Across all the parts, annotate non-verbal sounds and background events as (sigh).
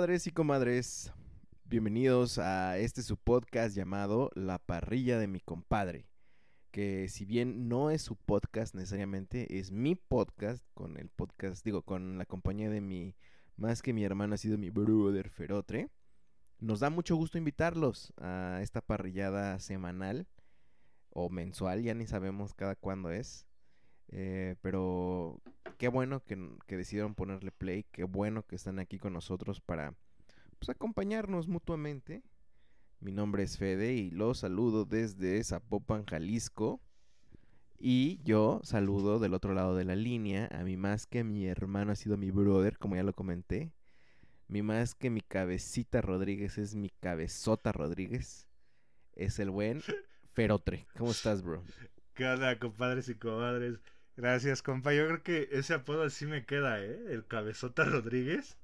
Compadres y comadres, bienvenidos a este su podcast llamado La parrilla de mi compadre. Que si bien no es su podcast necesariamente, es mi podcast con el podcast, digo, con la compañía de mi, más que mi hermano ha sido mi brother Ferotre. Nos da mucho gusto invitarlos a esta parrillada semanal o mensual, ya ni sabemos cada cuándo es. Eh, pero qué bueno que, que, decidieron ponerle play, qué bueno que están aquí con nosotros para pues, acompañarnos mutuamente. Mi nombre es Fede y los saludo desde Zapopan, Jalisco. Y yo saludo del otro lado de la línea a mi más que mi hermano ha sido mi brother, como ya lo comenté. Mi más que mi cabecita Rodríguez es mi cabezota Rodríguez. Es el buen Ferotre. ¿Cómo estás, bro? (laughs) ¿Qué onda, compadres y comadres? Gracias, compa. Yo creo que ese apodo sí me queda, ¿eh? El Cabezota Rodríguez.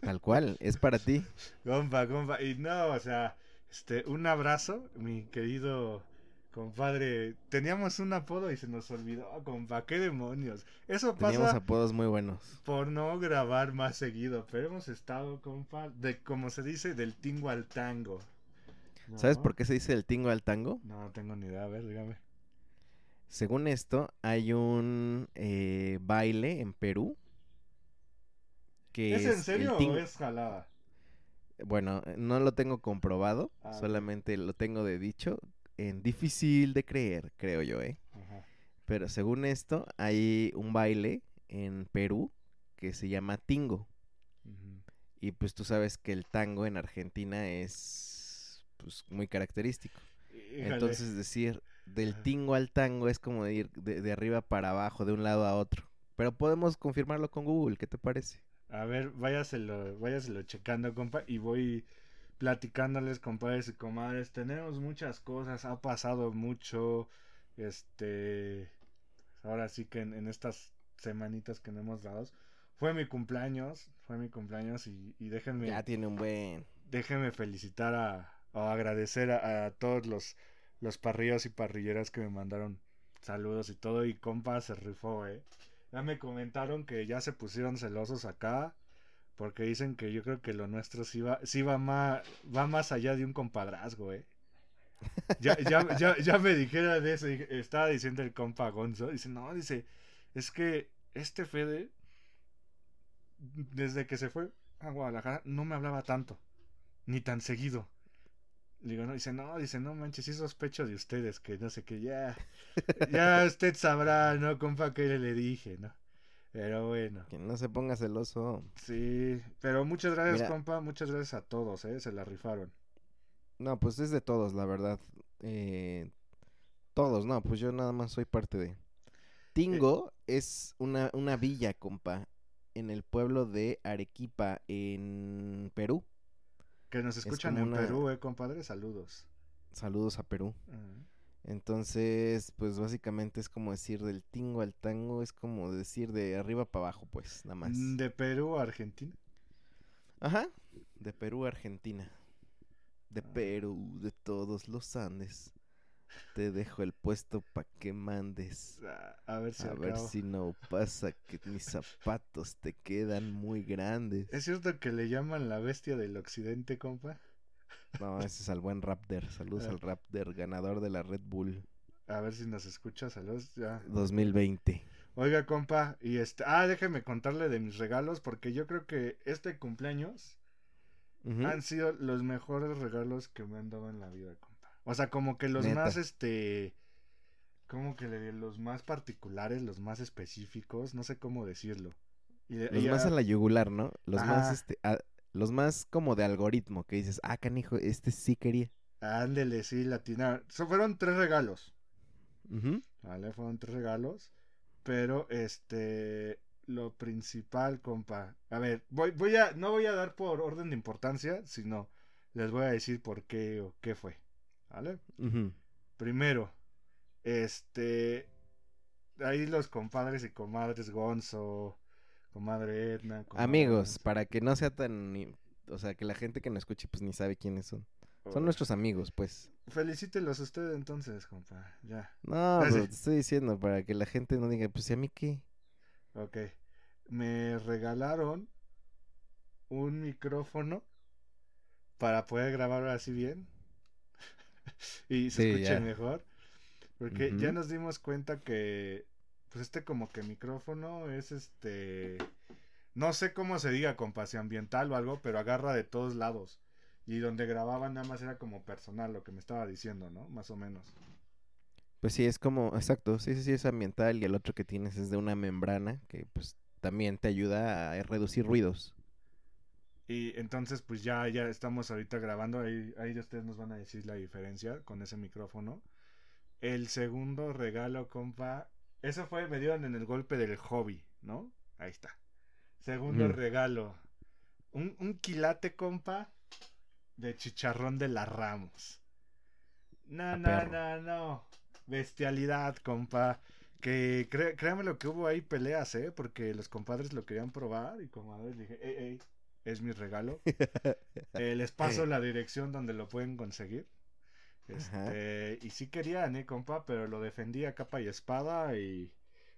Tal cual, es para ti. (laughs) Compa, compa. Y no, o sea, este, un abrazo, mi querido compadre. Teníamos un apodo y se nos olvidó, compa. ¿Qué demonios? Eso pasa. Teníamos apodos muy buenos. Por no grabar más seguido. Pero hemos estado, compa, de como se dice, del tingo al tango. ¿No? ¿Sabes por qué se dice del tingo al tango? No, tengo ni idea. A ver, dígame. Según esto, hay un eh, baile en Perú. Que ¿Es, es en serio o es jalada? Bueno, no lo tengo comprobado, ah, solamente lo tengo de dicho. En difícil de creer, creo yo, ¿eh? Ajá. Pero según esto, hay un baile en Perú que se llama tingo. Uh -huh. Y pues tú sabes que el tango en Argentina es pues, muy característico. Híjale. Entonces decir del tingo al tango es como de ir de, de, arriba para abajo, de un lado a otro. Pero podemos confirmarlo con Google, ¿qué te parece? A ver, váyaselo, váyaselo checando, compa, y voy platicándoles, compadres y comadres. Tenemos muchas cosas, ha pasado mucho, este, ahora sí que en, en estas semanitas que no hemos dado. Fue mi cumpleaños, fue mi cumpleaños y, y déjenme... Ya tiene un buen... Déjenme felicitar a, o agradecer a, a todos los los parrillos y parrilleras que me mandaron saludos y todo. Y compa se rifó, eh. Ya me comentaron que ya se pusieron celosos acá. Porque dicen que yo creo que lo nuestro sí va, sí va más, va más allá de un compadrazgo, eh. Ya, ya, ya, ya me dijera de eso. Estaba diciendo el compa Gonzo. Dice, no, dice, es que este Fede, desde que se fue a Guadalajara, no me hablaba tanto. Ni tan seguido. Digo, no, dice, no, dice, no manches, sí sospecho de ustedes, que no sé qué, ya, (laughs) ya usted sabrá, ¿no, compa, qué le dije, ¿no? Pero bueno. Que no se ponga celoso. Sí, pero muchas gracias, Mira, compa, muchas gracias a todos, ¿eh? Se la rifaron. No, pues es de todos, la verdad. Eh, todos, no, pues yo nada más soy parte de... Tingo eh. es una, una villa, compa, en el pueblo de Arequipa, en Perú. Que nos escuchan en una... Perú, eh, compadre, saludos. Saludos a Perú. Uh -huh. Entonces, pues básicamente es como decir del tingo al tango, es como decir de arriba para abajo, pues, nada más. ¿De Perú a Argentina? Ajá, de Perú a Argentina. De ah. Perú, de todos los Andes. Te dejo el puesto pa' que mandes. A ver si, a ver si no pasa que mis zapatos te quedan muy grandes. ¿Es cierto que le llaman la bestia del occidente, compa? No, ese es al buen Raptor. Saludos al Raptor, ganador de la Red Bull. A ver si nos escucha, saludos ya. 2020. Oiga, compa, y este, ah, déjeme contarle de mis regalos porque yo creo que este cumpleaños uh -huh. han sido los mejores regalos que me han dado en la vida, compa. O sea, como que los Neta. más, este, como que los más particulares, los más específicos, no sé cómo decirlo. Y los y más a... a la yugular, ¿no? Los Ajá. más, este, a, los más como de algoritmo, que dices, ah, canijo, este sí quería. Ándele, sí, latina. So, fueron tres regalos. Ujú. ¿Vale? Fueron tres regalos. Pero, este. Lo principal, compa. A ver, voy, voy a. No voy a dar por orden de importancia, sino les voy a decir por qué o qué fue. ¿Vale? Primero, este. Ahí los compadres y comadres Gonzo, comadre Edna. comadre Amigos, Gonzo. para que no sea tan... O sea, que la gente que nos escuche pues ni sabe quiénes son. Son nuestros amigos, pues. Felicítelos usted entonces, compa. Ya. No, pero te estoy diciendo para que la gente no diga, pues ¿y a mí qué? Ok. Me regalaron un micrófono para poder grabar así bien. (laughs) y se Sí, escuche ya. mejor. Porque ya nos dimos cuenta que, pues este como que micrófono es este, no sé cómo se diga, compa, si ambiental o algo, pero agarra de todos lados. Y donde grababa nada más era como personal, lo que me estaba diciendo, ¿no? Más o menos. Pues sí, es como, exacto, sí, sí, sí, es ambiental y el otro que tienes es de una membrana que pues también te ayuda a reducir ruidos. Y entonces, pues ya, ya estamos ahorita grabando. Ahí, ahí ustedes nos van a decir la diferencia con ese micrófono. El segundo regalo, compa. Eso fue, me dieron en el golpe del hobby, ¿no? Ahí está. Segundo Ujú. regalo. Un, un quilate, compa, de chicharrón de la Ramos. No, no, no, no. Bestialidad, compa. Que cré- créanme lo que hubo ahí peleas, ¿eh? Porque los compadres lo querían probar y comadres dije, ey, ey, es mi regalo. (laughs) Eh, les paso la dirección donde lo pueden conseguir. Este, y sí querían, eh, compa, pero lo defendí a capa y espada y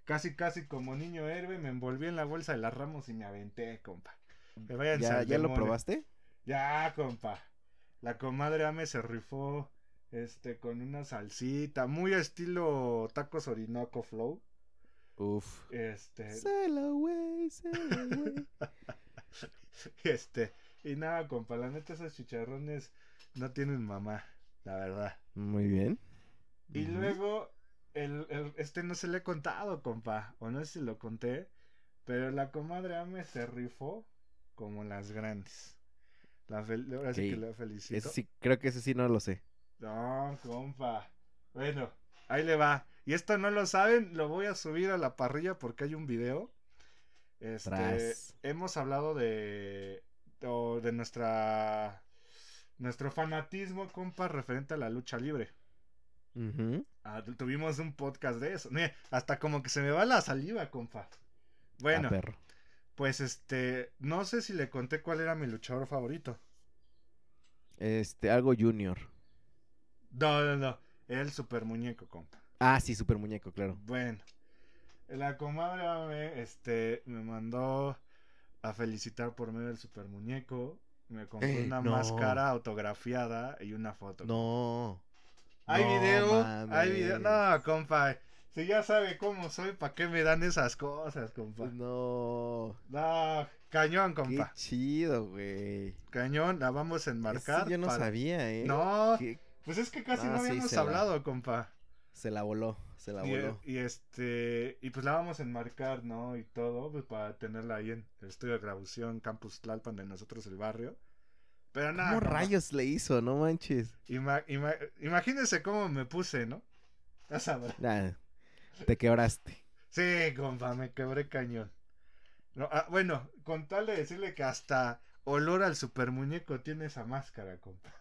casi, casi como niño héroe me envolví en la bolsa de las ramos y me aventé, compa. ¿Ya, ya lo probaste? Ya, compa. La comadre Ame se rifó este con una salsita, muy estilo tacos Orinoco Flow. Uf. Este, Sail away, sail away. (laughs) este, y nada, compa, la neta esos chicharrones no tienen mamá, la verdad. Muy bien. Y luego, el, el- este no se le he contado, compa, o no sé si lo conté, pero la comadre Ame se rifó como las grandes. La fel- ahora sí que la felicito. Ese sí, creo que ese sí no lo sé. No, compa. Bueno, ahí le va. Y esto no lo saben, lo voy a subir a la parrilla porque hay un video. Este, Tras. hemos hablado de de nuestra nuestro fanatismo, compa, referente a la lucha libre. Ah, tu- tuvimos un podcast de eso. Mira, hasta como que se me va la saliva, compa. Bueno, A perro. pues este, no sé si le conté cuál era mi luchador favorito. Este, algo junior. No, no, no. El super muñeco, compa. Ah, sí, super muñeco, claro. Bueno, la comadre me, este, me mandó a felicitar por medio del super muñeco. Me compró Eh, una no. máscara autografiada y una foto. No. ¿Hay no video? ¿Hay video? No, compa. Si ya sabe cómo soy, ¿para qué me dan esas cosas, compa? No. No, cañón, Qué compa. chido, güey. Cañón, la vamos a Eso enmarcar. yo no para- sabía, ¿eh? No, Qué- pues es que casi no sí, habíamos la- hablado, compa. Se la voló, se la Y, voló. y este, y pues la vamos a enmarcar, ¿no? Y todo, pues para tenerla ahí en el estudio de grabación Campus Tlalpan de nosotros el barrio. Pero nada. ¿Cómo rayos le hizo? No manches. ima- ima- imagínense cómo me puse, ¿no? Ya sabrá. Nah, te quebraste. Sí, compa, me quebré cañón. No, ah, bueno, con tal de decirle que hasta olor al super muñeco tiene esa máscara, compa.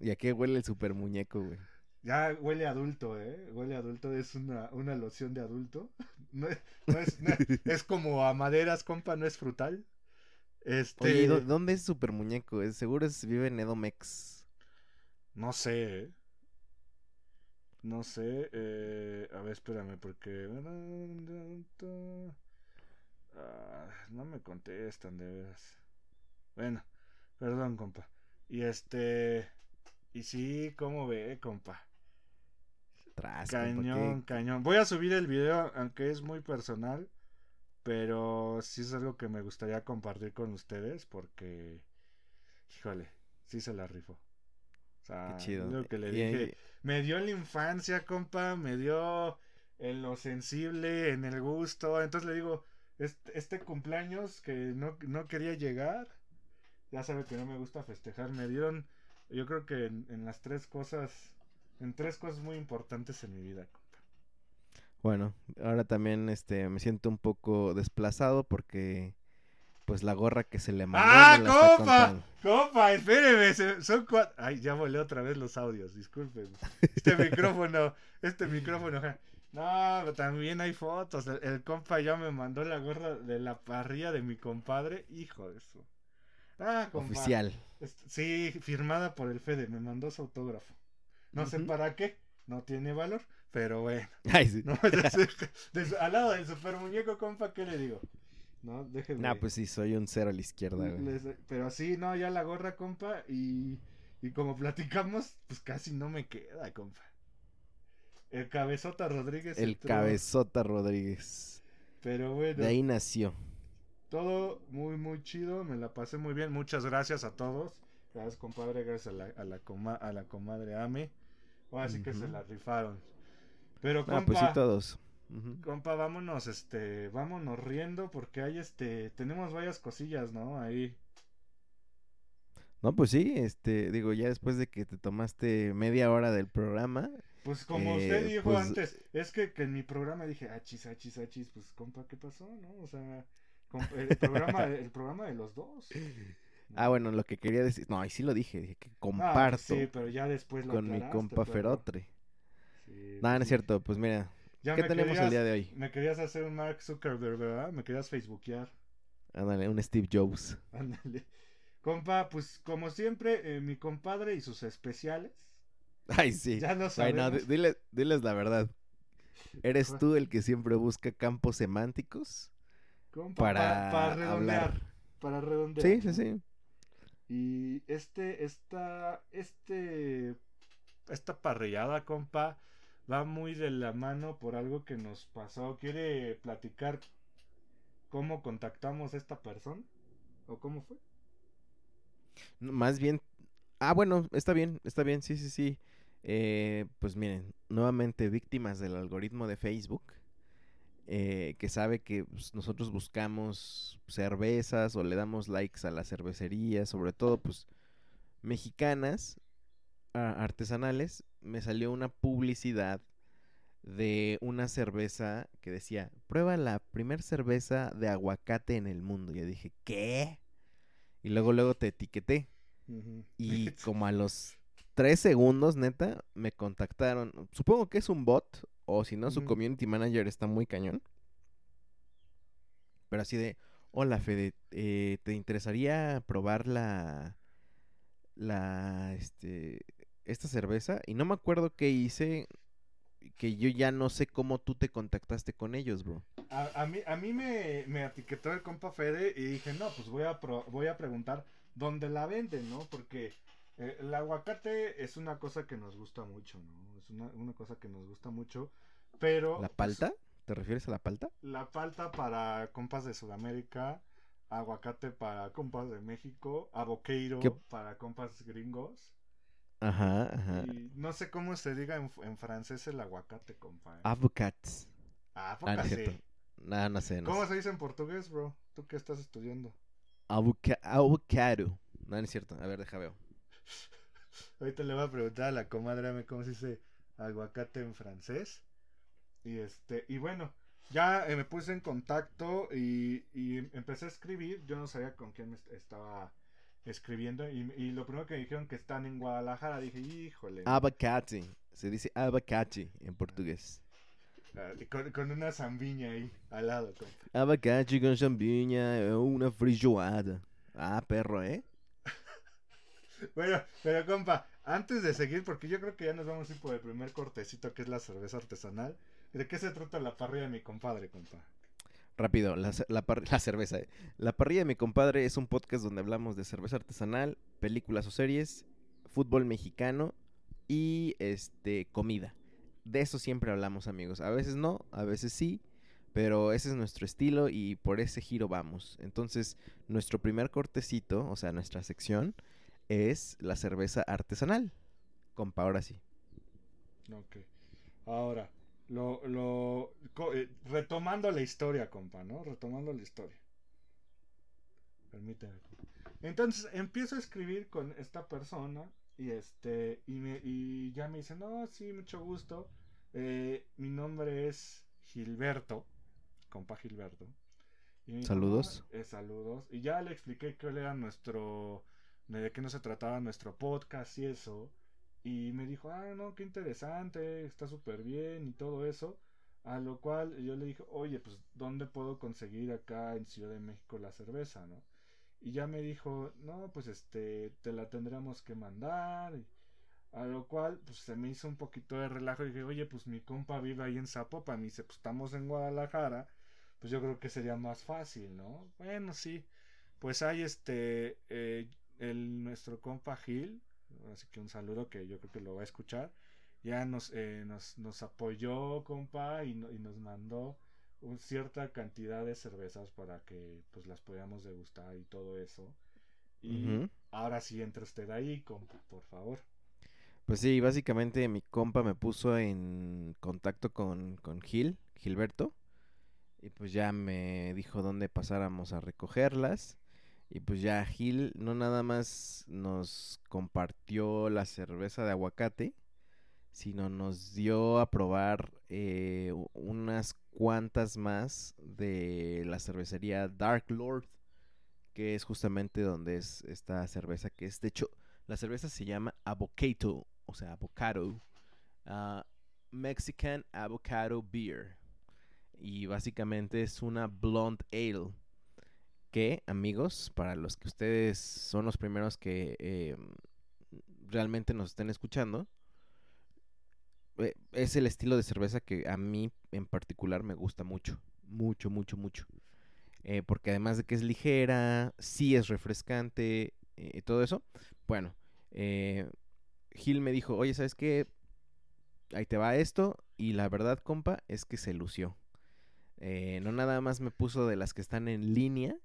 ¿Y a qué huele el super muñeco, güey? Ya huele adulto, ¿eh? Huele adulto, es una, una loción de adulto. (laughs) No es, no es, no es- (laughs) es como a maderas, compa, no es frutal. Este, Oye, ¿y dó- ¿dónde es super muñeco? Es- Seguro es, vive en Edomex. no sé, ¿eh? No sé, eh, a ver, espérame, porque... Ah, no me contestan, de veras. Bueno, perdón, compa. Y este... Y sí, ¿cómo ve, compa? Cañón, cañón. Voy a subir el video, aunque es muy personal, pero sí es algo que me gustaría compartir con ustedes porque, híjole, sí se la rifo. O sea, Qué chido. lo que le Y- dije, me dio en la infancia, compa, me dio en lo sensible, en el gusto. Entonces le digo, este, este cumpleaños que no, no quería llegar, ya sabe que no me gusta festejar, me dieron yo creo que en, en las tres cosas, en tres cosas muy importantes en mi vida, compa. Bueno, ahora también este me siento un poco desplazado porque pues la gorra que se le mandó ¡Ah, compa! Compa, espéreme, se- son cuatro. Ay, ya volé otra vez los audios, disculpen. Este (laughs) micrófono, este micrófono. No, también hay fotos. El, el compa ya me mandó la gorra de la parrilla de mi compadre. Hijo de eso. Ah, compa. Oficial. Sí, firmada por el Fede, me mandó su autógrafo. No sé para qué, no tiene valor, pero bueno. (laughs) Ay, sí. No, (laughs) de- al lado del super muñeco, compa, ¿qué le digo? No, déjeme. Nah, pues sí, soy un cero a la izquierda, güey. Pero sí, no, ya la gorra, compa, y, y como platicamos, pues casi no me queda, compa. El cabezota Rodríguez. El entró, cabezota Rodríguez. Pero bueno, De ahí nació. todo muy, muy chido, me la pasé muy bien. Muchas gracias a todos. Gracias, compadre, gracias a la, a la, coma- a la comadre Ame. Ahora sí que se la rifaron. Pero, Ah, compa, pues sí, todos. Compa, vámonos, este, vámonos riendo porque hay, este, tenemos varias cosillas, ¿no? Ahí. No, pues sí, este, digo, ya después de que te tomaste media hora del programa, Pues como Eh, usted dijo pues- antes, es que, que en mi programa dije, achis, achis, achis, pues compa, ¿qué pasó? ¿No? O sea, el programa, (laughs) el programa de los dos. Ah, bueno, lo que quería decir, no, ahí sí lo dije, dije que Ah, comparto sí, pero ya después lo con mi compa. Ferotre. Sí, No, no sí. es cierto, pues mira, Ya ¿qué tenemos el día de hoy? Me querías hacer un Mark Zuckerberg, ¿verdad? Me querías facebookear. Ándale, un Steve Jobs. (laughs) Ándale. Compa, pues como siempre, eh, mi compadre y sus especiales. Ay, sí. Ya lo Ay, no, sabemos. di- dile- diles la verdad. ¿Eres tú el que siempre busca campos semánticos Compa, para, pa- para redondear. hablar? Para redondear. Sí, sí, sí. Y este, esta, este, esta parrillada, compa, va muy de la mano por algo que nos pasó. ¿Quiere platicar cómo contactamos a esta persona? ¿O cómo fue? Más bien. Ah, bueno, está bien, está bien, sí, sí, sí. Eh, pues miren, nuevamente víctimas del algoritmo de Facebook, eh, que sabe que pues, nosotros buscamos cervezas o le damos likes a las cervecerías, sobre todo pues mexicanas, artesanales. Me salió una publicidad de una cerveza que decía, prueba la primer cerveza de aguacate en el mundo. Yo dije, ¿qué? Y luego, luego te etiqueté. Y (laughs) como a los tres segundos, neta, me contactaron. Supongo que es un bot. O si no, su community manager está muy cañón. Pero así de, hola Fede, eh, ¿te interesaría probar la, la, este, esta cerveza? Y no me acuerdo qué hice, que yo ya no sé cómo tú te contactaste con ellos, bro. A, a mí, a mí me, me etiquetó el compa Fede y dije, no, pues voy a, pro- voy a preguntar dónde la venden, ¿no? Porque eh, el aguacate es una cosa que nos gusta mucho, ¿no? Es una, una cosa que nos gusta mucho, pero... ¿La pues, palta? ¿Te refieres a la palta? la palta para compas de Sudamérica, aguacate para compas de México, aboqueiro ¿Qué? para compas gringos. Ajá, ajá. Y no sé cómo se diga en, en francés el aguacate, compa. ¿eh? Avocats. Ah, Ah, no sí. No, no sé, no ¿Cómo sé. se dice en portugués, bro? ¿Tú qué estás estudiando? Avoca- avocado. No, no es cierto. A ver, deja veo. Ahorita le voy a preguntar a la comadre cómo se dice aguacate en francés. Y este, y bueno, ya eh, me puse en contacto y, y empecé a escribir. Yo no sabía con quién me est- estaba escribiendo. Y, y lo primero que me dijeron que están en Guadalajara, dije, híjole. Abacate. Se dice abacate en portugués. Ah, con, con una zambiña ahí al lado, compa. Abacate con champiña, eh, una feijoada. Ah, perro, ¿eh? Bueno, pero compa, antes de seguir, porque yo creo que ya nos vamos a ir por el primer cortecito que es la cerveza artesanal. ¿De qué se trata la parrilla de mi compadre, compa? Rápido, la, la (laughs) la cerveza. eh. La parrilla de mi compadre es un podcast donde hablamos de cerveza artesanal, películas o series, fútbol mexicano y este comida. De eso siempre hablamos, amigos. A veces no, a veces sí, pero ese es nuestro estilo y por ese giro vamos. Entonces, nuestro primer cortecito, o sea, nuestra sección, es la cerveza artesanal. Compa, ahora sí. Ok. Ahora, lo, lo, eh, retomando la historia, compa, ¿no? Retomando la historia. Permíteme. Entonces, empiezo a escribir con esta persona Y este, y, me, y ya me dice, no, sí, mucho gusto. Eh, mi nombre es Gilberto, compa Gilberto. Y me dijo, Saludos. "Ah, eh, saludos. Y ya le expliqué cuál era nuestro, de qué no se trataba nuestro podcast y eso. Y me dijo, ah, no, qué interesante, está súper bien y todo eso. A lo cual yo le dije, oye, pues, ¿dónde puedo conseguir acá en Ciudad de México la cerveza, no? Y ya me dijo, no, pues, este, te la tendremos que mandar. A lo cual, pues, se me hizo un poquito de relajo. Y dije, oye, pues, mi compa vive ahí en Zapopan. Y dice, pues, estamos en Guadalajara. Pues, yo creo que sería más fácil, ¿no? Bueno, sí. Pues, hay este, eh, el, nuestro compa Gil. Así que un saludo que yo creo que lo va a escuchar ya nos, eh, nos, nos apoyó, compa, y, no- y nos mandó un- cierta cantidad de cervezas para que pues las podamos degustar y todo eso. Y ahora sí entra usted ahí, compa, por favor. Pues sí, básicamente mi compa me puso en contacto con, con Gil, Gilberto, y pues ya me dijo dónde pasáramos a recogerlas. Y pues ya Gil no nada más nos compartió la cerveza de aguacate, sino nos dio a probar eh, unas cuantas más de la cervecería Dark Lord, que es justamente donde es esta cerveza, que es de hecho la cerveza se llama Avocado, o sea, avocado. ah, Mexican Avocado Beer. Y básicamente es una blonde ale. Que, amigos, para los que ustedes son los primeros que eh, realmente nos estén escuchando, eh, es el estilo de cerveza que a mí en particular me gusta mucho. Mucho, mucho, mucho. Eh, porque además de que es ligera, sí es refrescante y todo eso. Bueno, Gil me dijo, oye, ¿sabes qué? Ahí te va esto. Y la verdad, compa, es que se lució. No nada más me puso de las que están en línea,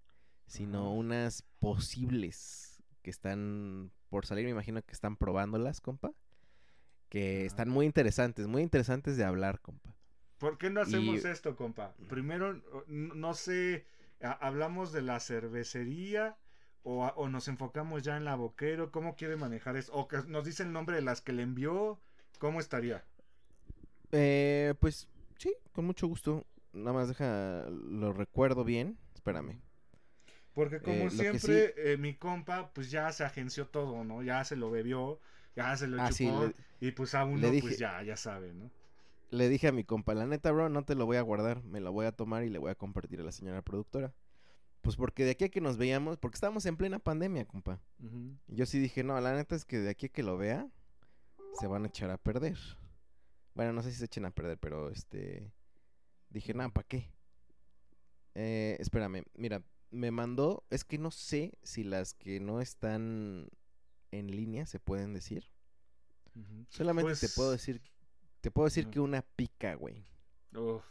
sino unas posibles que están por salir. Me imagino que están probándolas, compa. Que están muy interesantes, muy interesantes de hablar, compa. ¿Por qué no hacemos Y- esto, compa? Primero, no sé, hablamos de la cervecería o, a- o nos enfocamos ya en la boquero. ¿Cómo quiere manejar eso? O que nos dice el nombre de las que le envió. ¿Cómo estaría? Eh, pues sí, con mucho gusto. Nada más deja, lo recuerdo bien. Espérame. Porque como Eh, que siempre, eh, mi compa, pues ya se agenció todo, ¿no? Ya se lo bebió, ya se lo Ah, sí, chupó. le- y pues a uno, pues dije- ya, ya sabe, ¿no? Le dije a mi compa, la neta, bro, no te lo voy a guardar, me lo voy a tomar y le voy a compartir a la señora productora. Pues porque de aquí a que nos veíamos, porque estábamos en plena pandemia, compa. Yo sí dije, no, la neta es que de aquí a que lo vea, se van a echar a perder. Bueno, no sé si se echen a perder, pero este... Dije, nada, ¿para qué? Eh, espérame, mira, me mandó, es que no sé si las que no están en línea se pueden decir. Solamente te puedo Pues- decir, te puedo decir que una pica, güey. Uf,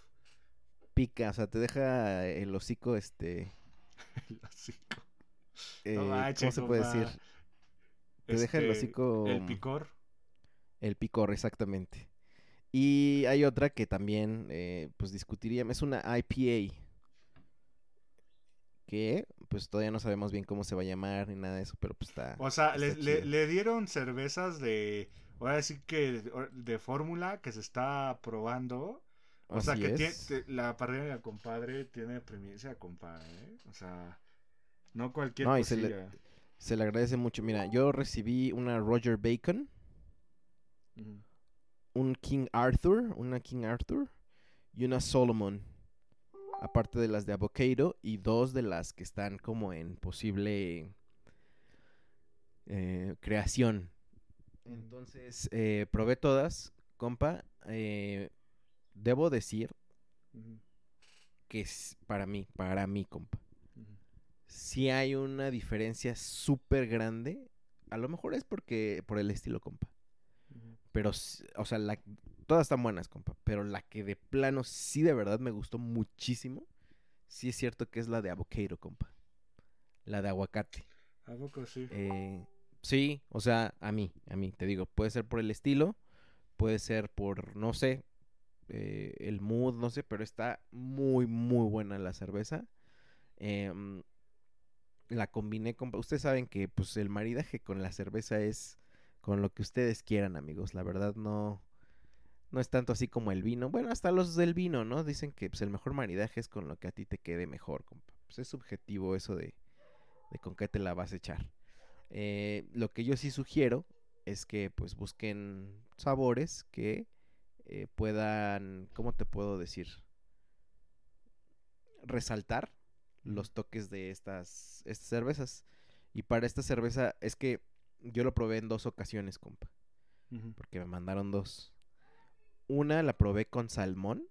Pica, o sea, te deja el hocico, este, (laughs) el hocico. eh, No ¿cómo se puede decir? Te deja el Este, hocico... El picor. El picor, exactamente. Y hay otra que también, eh, pues discutiría, es una IPA. Que, pues todavía no sabemos bien cómo se va a llamar ni nada de eso, pero pues está. O sea, está le, le- dieron cervezas de. Ahora sí que de, fórmula que se está probando. O sea, que es. te- la parrilla de compadre tiene premisa, compadre. ¿eh? O sea, no cualquier No, y se le-. Se le agradece mucho. Mira, yo recibí una Roger Bacon, un King Arthur, una King Arthur y una Solomon. Aparte de las de Avocado y dos de las que están como en posible eh, creación. Entonces, eh, probé todas, compa. eh, debo decir que es para mí, para mí, compa. Si hay una diferencia súper grande. A lo mejor es porque por el estilo, compa. Pero, o sea, la, todas están buenas, compa. Pero la que de plano sí de verdad me gustó muchísimo. Sí es cierto que es la de avocado, compa. La de aguacate. ¿A poco sí? Eh, sí, o sea, a mí, a mí, te digo, puede ser por el estilo, puede ser por, no sé, eh, el mood, no sé, pero está muy, muy buena la cerveza. Em, la combiné con, ustedes saben que pues el maridaje con la cerveza es con lo que ustedes quieran, amigos. La verdad no, no es tanto así como el vino. Bueno, hasta los del vino, ¿no? Dicen que pues, el mejor maridaje es con lo que a ti te quede mejor, compa. Pues es subjetivo eso de, de con qué te la vas a echar. Eh, lo que yo sí sugiero es que pues busquen sabores que eh, puedan, ¿cómo te puedo decir? Resaltar los toques de estas, estas cervezas. Y para esta cerveza es que yo lo probé en dos ocasiones, compa. Porque me mandaron dos. Una la probé con salmón.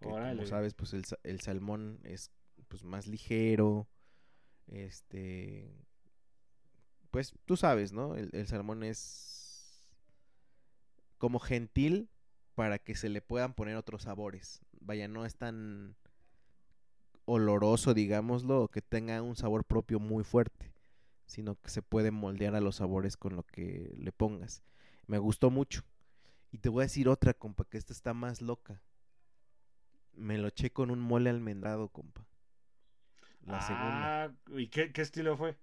Que como sabes, pues el, sa- el salmón es pues más ligero. Este. Pues tú sabes, ¿no? El, el salmón es como gentil para que se le puedan poner otros sabores. Vaya, no es tan oloroso, digámoslo, que tenga un sabor propio muy fuerte, sino que se puede moldear a los sabores con lo que le pongas. Me gustó mucho. Y te voy a decir otra, compa, que esta está más loca. Me lo eché con un mole almendrado, compa. La segunda. Ah, ¿y qué, qué estilo fue?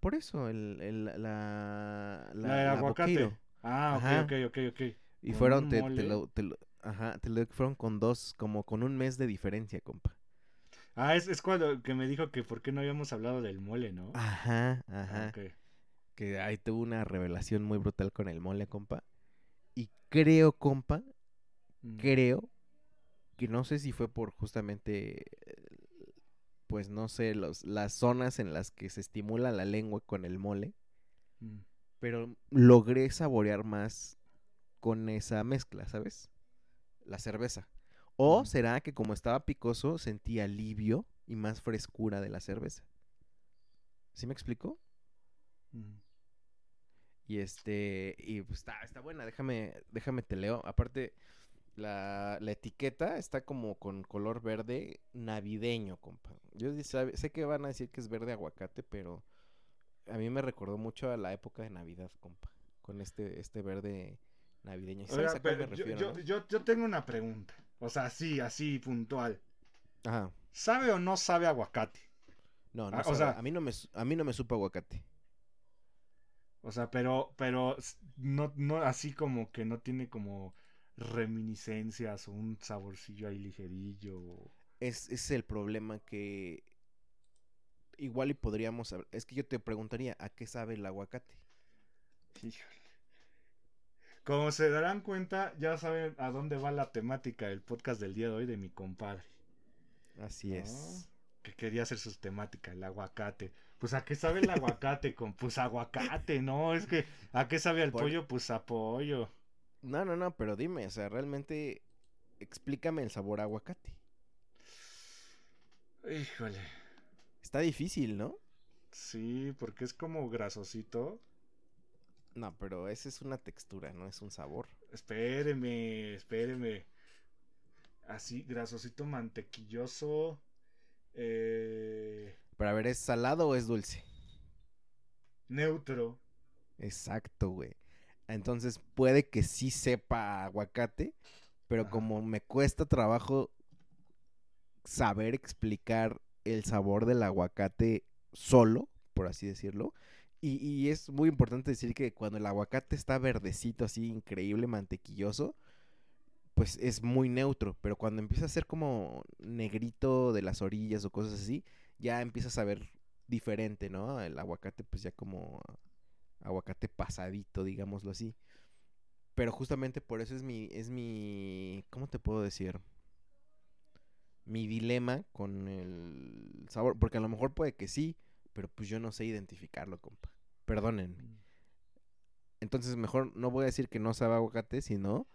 Por eso, el, el- la, la, La aguacate. Ah, Ajá. ok, ok, ok, ok. Y ¿Con fueron, te, lo, te lo- ajá, te lo fueron con dos, como con un mes de diferencia, compa. Ah, es, es cuando que me dijo que por qué no habíamos hablado del mole, ¿no? Ajá, Ah, ajá. ok. Que ahí tuvo una revelación muy brutal con el mole, compa. Y creo, compa, Mm. creo que no sé si fue por justamente, pues no sé, los, las zonas en las que se estimula la lengua con el mole, Mm. pero logré saborear más con esa mezcla, ¿sabes? La cerveza. O Ujú. será que como estaba picoso, sentí alivio y más frescura de la cerveza. ¿Sí me explico? Mm. Y este, y pues está, está buena, déjame, déjame te leo. Aparte, la, la etiqueta está como con color verde navideño, compa. Yo sé que van a decir que es verde aguacate, pero a mí me recordó mucho a la época de Navidad, compa. Con este, este verde navideño. ¿Sabes Oiga, a cuál me pero yo, refiero? yo, no? yo, yo tengo una pregunta. O sea, así, así, puntual. Ajá. ¿Sabe o no sabe aguacate? No, no Ah, o sabe, sea- a mí no me, a mí no me supo aguacate. O sea, pero, pero no, no, así como que no tiene como reminiscencias o un saborcillo ahí ligerillo. Es, es el problema que igual y podríamos saber. Es que yo te preguntaría, ¿a qué sabe el aguacate? Híjole. Como se darán cuenta, ya saben a dónde va la temática del podcast del día de hoy de mi compadre. Así es. Que quería hacer sus temáticas, el aguacate. Pues a qué sabe el aguacate, con pues aguacate, ¿no? Es que a qué sabe el Por- pollo, pues a pollo. No, no, no, pero dime, o sea, realmente explícame el sabor a aguacate. Híjole. Está difícil, ¿no? Sí, porque es como grasosito. No, pero esa es una textura, no es un sabor. Espéreme, espéreme. Así, grasosito mantequilloso. Eh, Pero a ver, ¿es salado o es dulce? neutro. Exacto, güey. Entonces puede que sí sepa aguacate, pero Ajá. como me cuesta trabajo saber explicar el sabor del aguacate solo, por así decirlo. Y, y es muy importante decir que cuando el aguacate está verdecito, así increíble, mantequilloso, pues es muy neutro. Pero cuando empieza a ser como negrito de las orillas o cosas así, ya empieza a saber diferente, ¿no? El aguacate, pues ya como aguacate pasadito, digámoslo así. Pero justamente por eso es mi, es mi, ¿cómo te puedo decir? Mi dilema con el sabor, porque a lo mejor puede que sí, pero pues yo no sé identificarlo, compa. Perdónenme. Entonces mejor no voy a decir que no sabe aguacate, sino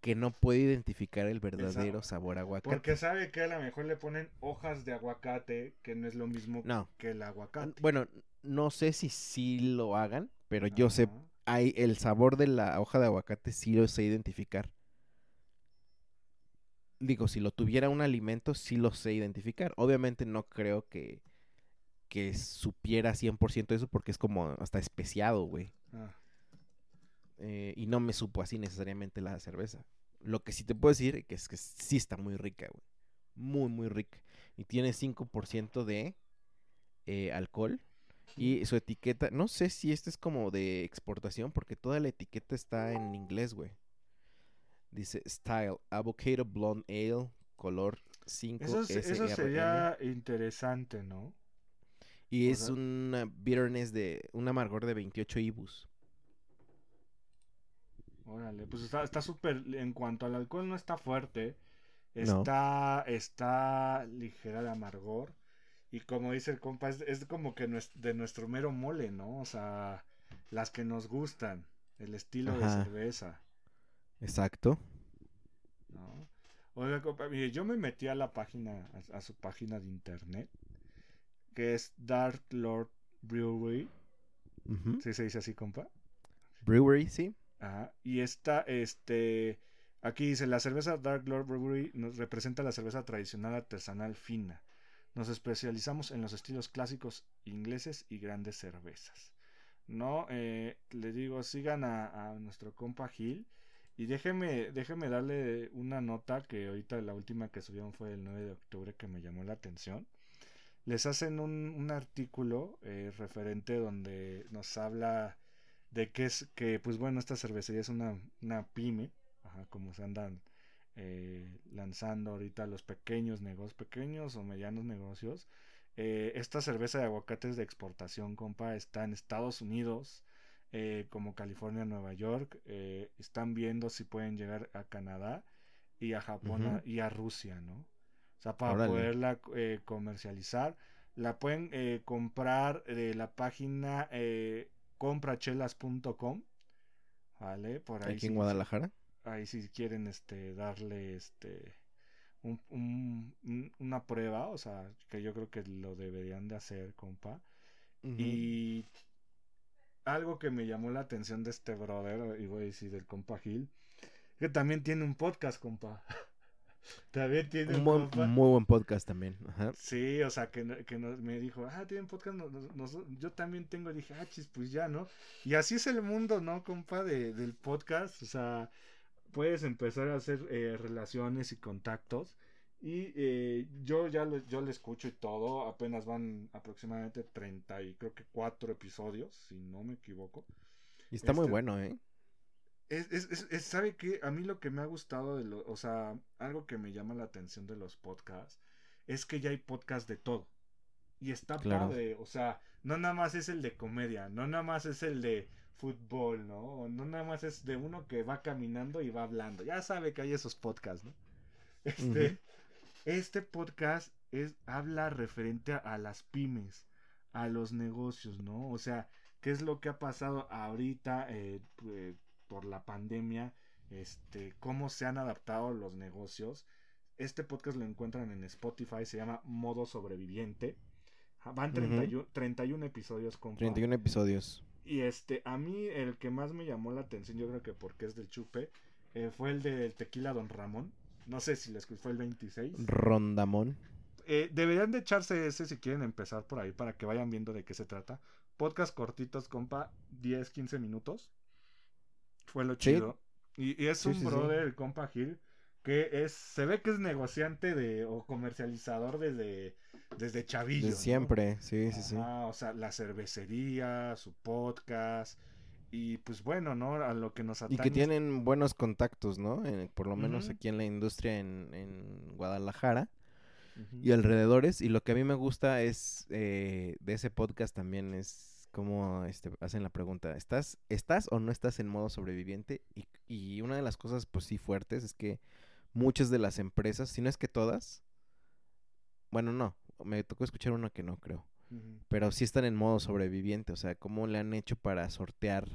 que no puede identificar el verdadero sabor a aguacate. Porque sabe que a lo mejor le ponen hojas de aguacate, que no es lo mismo No. que el aguacate. Bueno, no sé si sí lo hagan, pero yo sé, hay el sabor de la hoja de aguacate sí lo sé identificar. Digo, si lo tuviera un alimento, sí lo sé identificar. Obviamente no creo que, que supiera 100% eso porque es como hasta especiado, güey. Ah, Eh, y no me supo así necesariamente la cerveza. Lo que sí te puedo decir que es que sí está muy rica, güey. Muy, muy rica. Y tiene 5% de eh, alcohol. Y su etiqueta, no sé si este es como de exportación, porque toda la etiqueta está en inglés, güey. Dice Style, Avocado Blonde Ale, color 5 Eso, es- eso sería interesante, ¿no? Y o es sea- una bitterness de, un amargor de 28 IBUs. Órale, pues está está súper, en cuanto al alcohol no está fuerte, No. está, está ligera de amargor y como dice el compa, es, es como que de nuestro mero mole, ¿no? O sea, las que nos gustan, el estilo de cerveza, Exacto. ¿no? Oiga, compa, mire, yo me metí a la página, a, a su página de internet, que es Dark Lord Brewery, Ujú. ¿sí se dice así, compa? Brewery, sí. Ajá. Y esta, este, aquí dice, la cerveza Dark Lord Brewery nos representa la cerveza tradicional artesanal fina. Nos especializamos en los estilos clásicos ingleses y grandes cervezas. No, eh, le digo, sigan a, a nuestro compa Gil. Y déjeme, déjeme darle una nota que ahorita la última que subieron fue el 9 de octubre que me llamó la atención. Les hacen un, un artículo eh, referente donde nos habla de que es que, pues bueno, esta cervecería es una, una pyme, ajá, como se andan eh, lanzando ahorita los pequeños negocios, pequeños o medianos negocios. Eh, esta cerveza de aguacates de exportación, compa, está en Estados Unidos, eh, como California, Nueva York. están viendo si pueden llegar a Canadá y a Japón y a Rusia, ¿no? O sea, para Órale. poderla eh, comercializar. La pueden comprar de la página comprachelas.com. ¿Vale? Por ahí Aquí en Guadalajara. ahí si quieren este darle este un- un- un- una prueba, o sea, que yo creo que lo deberían de hacer, compa. Y algo que me llamó la atención de este brother, y voy a decir del compa Gil, que también tiene un podcast, compa. (laughs) también tiene Un buen- muy buen podcast también. Ajá. Sí, o sea, que, nos- me dijo, ah, tienen podcast, no- no- nos- yo también tengo, dije, ah, chis, pues ya, ¿no? Y así es el mundo, ¿no, compa, de, del podcast, o sea, puedes empezar a hacer eh, relaciones y contactos, y eh, yo ya lo, yo le escucho y todo, apenas van aproximadamente 30 y creo que 4 episodios, si no me equivoco. Y está muy Este- bueno, ¿eh? Es, es, es, ¿sabe qué? A mí lo que me ha gustado de lo, o sea, algo que me llama la atención de los podcasts es que ya hay podcast de todo. Y está Claro. padre, o sea, no nada más es el de comedia, no nada más es el de fútbol, ¿no? O no nada más es de uno que va caminando y va hablando. Ya sabe que hay esos podcasts, ¿no? Este, Ujú. este podcast es, habla referente a, a las pymes, a los negocios, ¿no? O sea, ¿qué es lo que ha pasado ahorita eh, eh, por la pandemia? Este, cómo se han adaptado los negocios. Este podcast lo encuentran en Spotify, se llama Modo Sobreviviente. Ja, Van Ujú. 31, 31 episodios con 31 episodios. y este, a mí el que más me llamó la atención, yo creo que porque es del chupe, eh, fue el del tequila Don Ramón. No sé si les fue el 26. Rondamón. Eh, deberían de echarse ese si quieren empezar por ahí para que vayan viendo de qué se trata. Podcast cortitos, compa, 10, 15 minutos. Fue lo Sí. chido. Y, y es Sí, un sí, brother, el compa Gil, que es, se ve que es negociante de, o comercializador desde, desde chavillo. De ¿no? siempre, sí, sí, sí. O sea, la cervecería, su podcast. Y pues bueno, ¿no? A lo que nos Y atañe. que tienen buenos contactos, ¿no? Por lo menos aquí en la industria en, en Guadalajara y alrededores. Y lo que a mí me gusta es eh, de ese podcast también es cómo este, hacen la pregunta, ¿estás, ¿estás o no estás en modo sobreviviente? Y, y una de las cosas, pues sí, fuertes es que muchas de las empresas, si no es que todas, bueno, no, me tocó escuchar una que no creo, pero sí están en modo sobreviviente, o sea, cómo le han hecho para sortear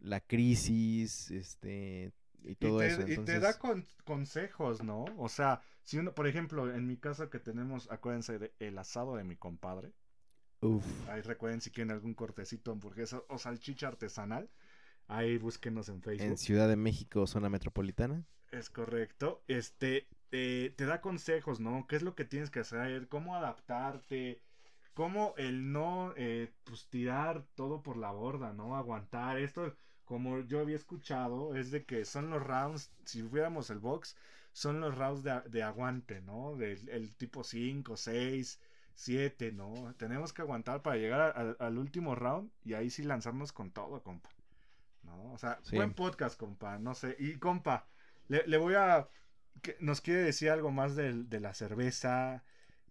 la crisis, este, y todo y te, eso. y te Entonces, da con- consejos, ¿no? O sea, si uno, por ejemplo, en mi caso que tenemos, acuérdense de el asado de mi compadre. Uf, Ahí recuerden si quieren algún cortecito, hamburguesa o salchicha artesanal. Ahí búsquenos en Facebook. en Ciudad de México, zona metropolitana. Es correcto. Este, eh, te da consejos, ¿no? ¿Qué es lo que tienes que hacer? ¿Cómo adaptarte? ¿Cómo el no, eh, pues tirar todo por la borda, ¿no? Aguantar. Esto, como yo había escuchado, es de que son los rounds, si fuéramos el box, son los rounds de, de aguante, ¿no? Del el tipo 5, 6, siete, ¿no? Tenemos que aguantar para llegar a- al- al último round y ahí sí lanzarnos con todo, compa. ¿No? O sea, Sí. buen podcast, compa, no sé. Y, compa, le, le voy a... que- ¿Nos quiere decir algo más del- de, la cerveza?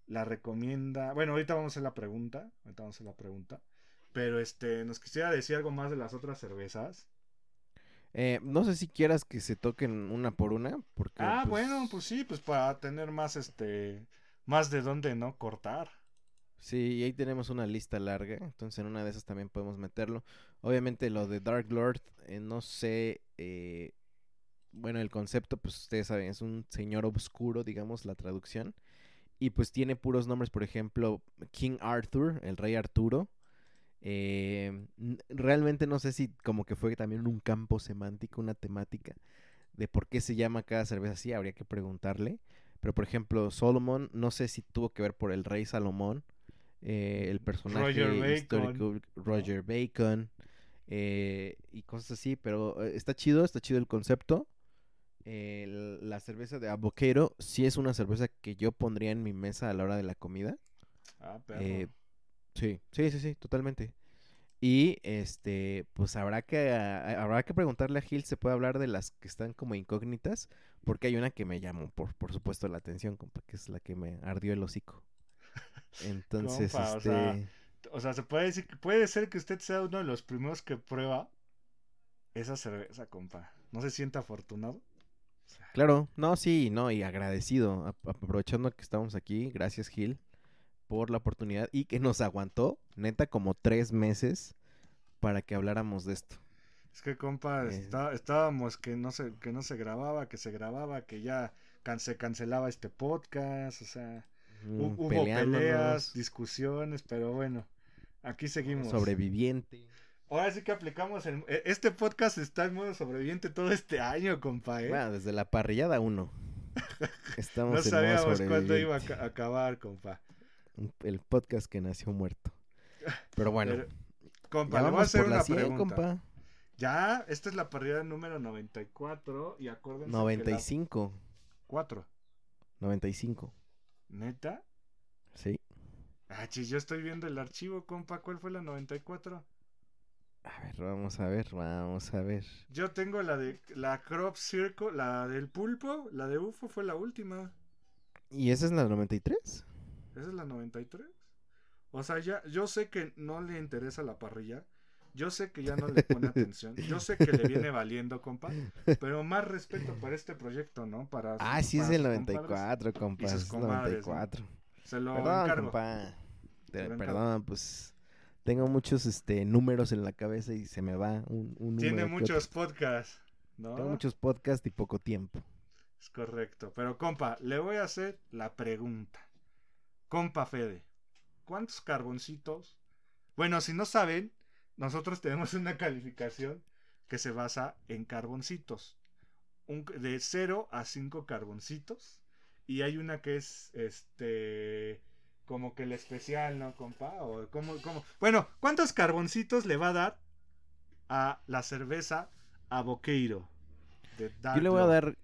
¿La recomienda? Bueno, ahorita vamos a hacer la pregunta. Ahorita vamos a hacer la pregunta. Pero, este, ¿nos quisiera decir algo más de las otras cervezas? Eh, no sé si quieras que se toquen una por una, porque... Ah, pues, bueno, pues sí, pues para tener más, este... Más de dónde, ¿no? Cortar. Sí, y ahí tenemos una lista larga, entonces en una de esas también podemos meterlo. Obviamente lo de Dark Lord, eh, no sé, eh, bueno, el concepto, pues ustedes saben, es un señor oscuro, digamos, la traducción. Y pues tiene puros nombres, por ejemplo, King Arthur, el rey Arturo. Eh, realmente no sé si como que fue también un campo semántico, una temática de por qué se llama cada cerveza así, habría que preguntarle. Pero por ejemplo, Solomon, no sé si tuvo que ver por el rey Salomón, eh, el personaje Roger Bacon, histórico Roger Bacon eh, y cosas así, pero eh, está chido, está chido el concepto. Eh, la cerveza de Avocado sí es una cerveza que yo pondría en mi mesa a la hora de la comida. Ah, sí, sí, sí, sí, totalmente. Y este, pues habrá que a- habrá que preguntarle a Gil, se puede hablar de las que están como incógnitas, porque hay una que me llamó por, por supuesto la atención, compa, que es la que me ardió el hocico. Entonces, Compa, o este, sea, O sea, se puede decir que puede ser que usted sea uno de los primeros que prueba esa cerveza, compa. ¿No se siente afortunado? O sea, claro, no, sí, no, y agradecido, ap- aprovechando que estamos aquí, gracias Gil por la oportunidad y que nos aguantó, neta, como tres meses para que habláramos de esto. Es que, compa, Eh. está- estábamos que no, se, que no se grababa, que se grababa, que ya can- se cancelaba este podcast, o sea, hubo peleas, discusiones, pero bueno, aquí seguimos. sobreviviente. Ahora sí que aplicamos el... e- Este podcast está en modo sobreviviente todo este año, compa, ¿eh? Bueno, desde la parrillada 1. (laughs) Estamos no sabíamos cuándo iba a acabar, compa. El podcast que nació muerto. Pero bueno, Pero, compa, le voy a hacer una 100, pregunta. compa. Ya, esta es la parrilla número 94 y acuérdense que la 95. 4. 95. ¿Neta? Sí. Ah, chis, yo estoy viendo el archivo, compa. ¿Cuál fue la 94? A ver, vamos a ver, vamos a ver. Yo tengo la de la Crop Circle, la del pulpo, la de UFO fue la última. ¿Y esa es la 93? ¿Esa es la 93? O sea, ya, yo sé que no le interesa la parrilla. Yo sé que ya no le pone atención. Yo sé que le viene valiendo, compa. Pero más respeto para este proyecto, ¿no? Para Ah, sí es el sus compadres. 94, compa. Es comadres, ¿no? 94. Se lo Perdón, encargo. compa. Te- lo encargo. perdón, pues tengo muchos este números en la cabeza y se me va un, un número. Tiene muchos podcasts, ¿no? Tengo muchos podcasts y poco tiempo. Es correcto. Pero, compa, le voy a hacer la pregunta. Compa Fede, ¿cuántos carboncitos? Bueno, si no saben, nosotros tenemos una calificación que se basa en carboncitos. Un- de 0 a 5 carboncitos. Y hay una que es, este, como que el especial, ¿no, compa? O como, como... Bueno, ¿cuántos carboncitos le va a dar a la cerveza Aboqueiro? de Yo le voy a dar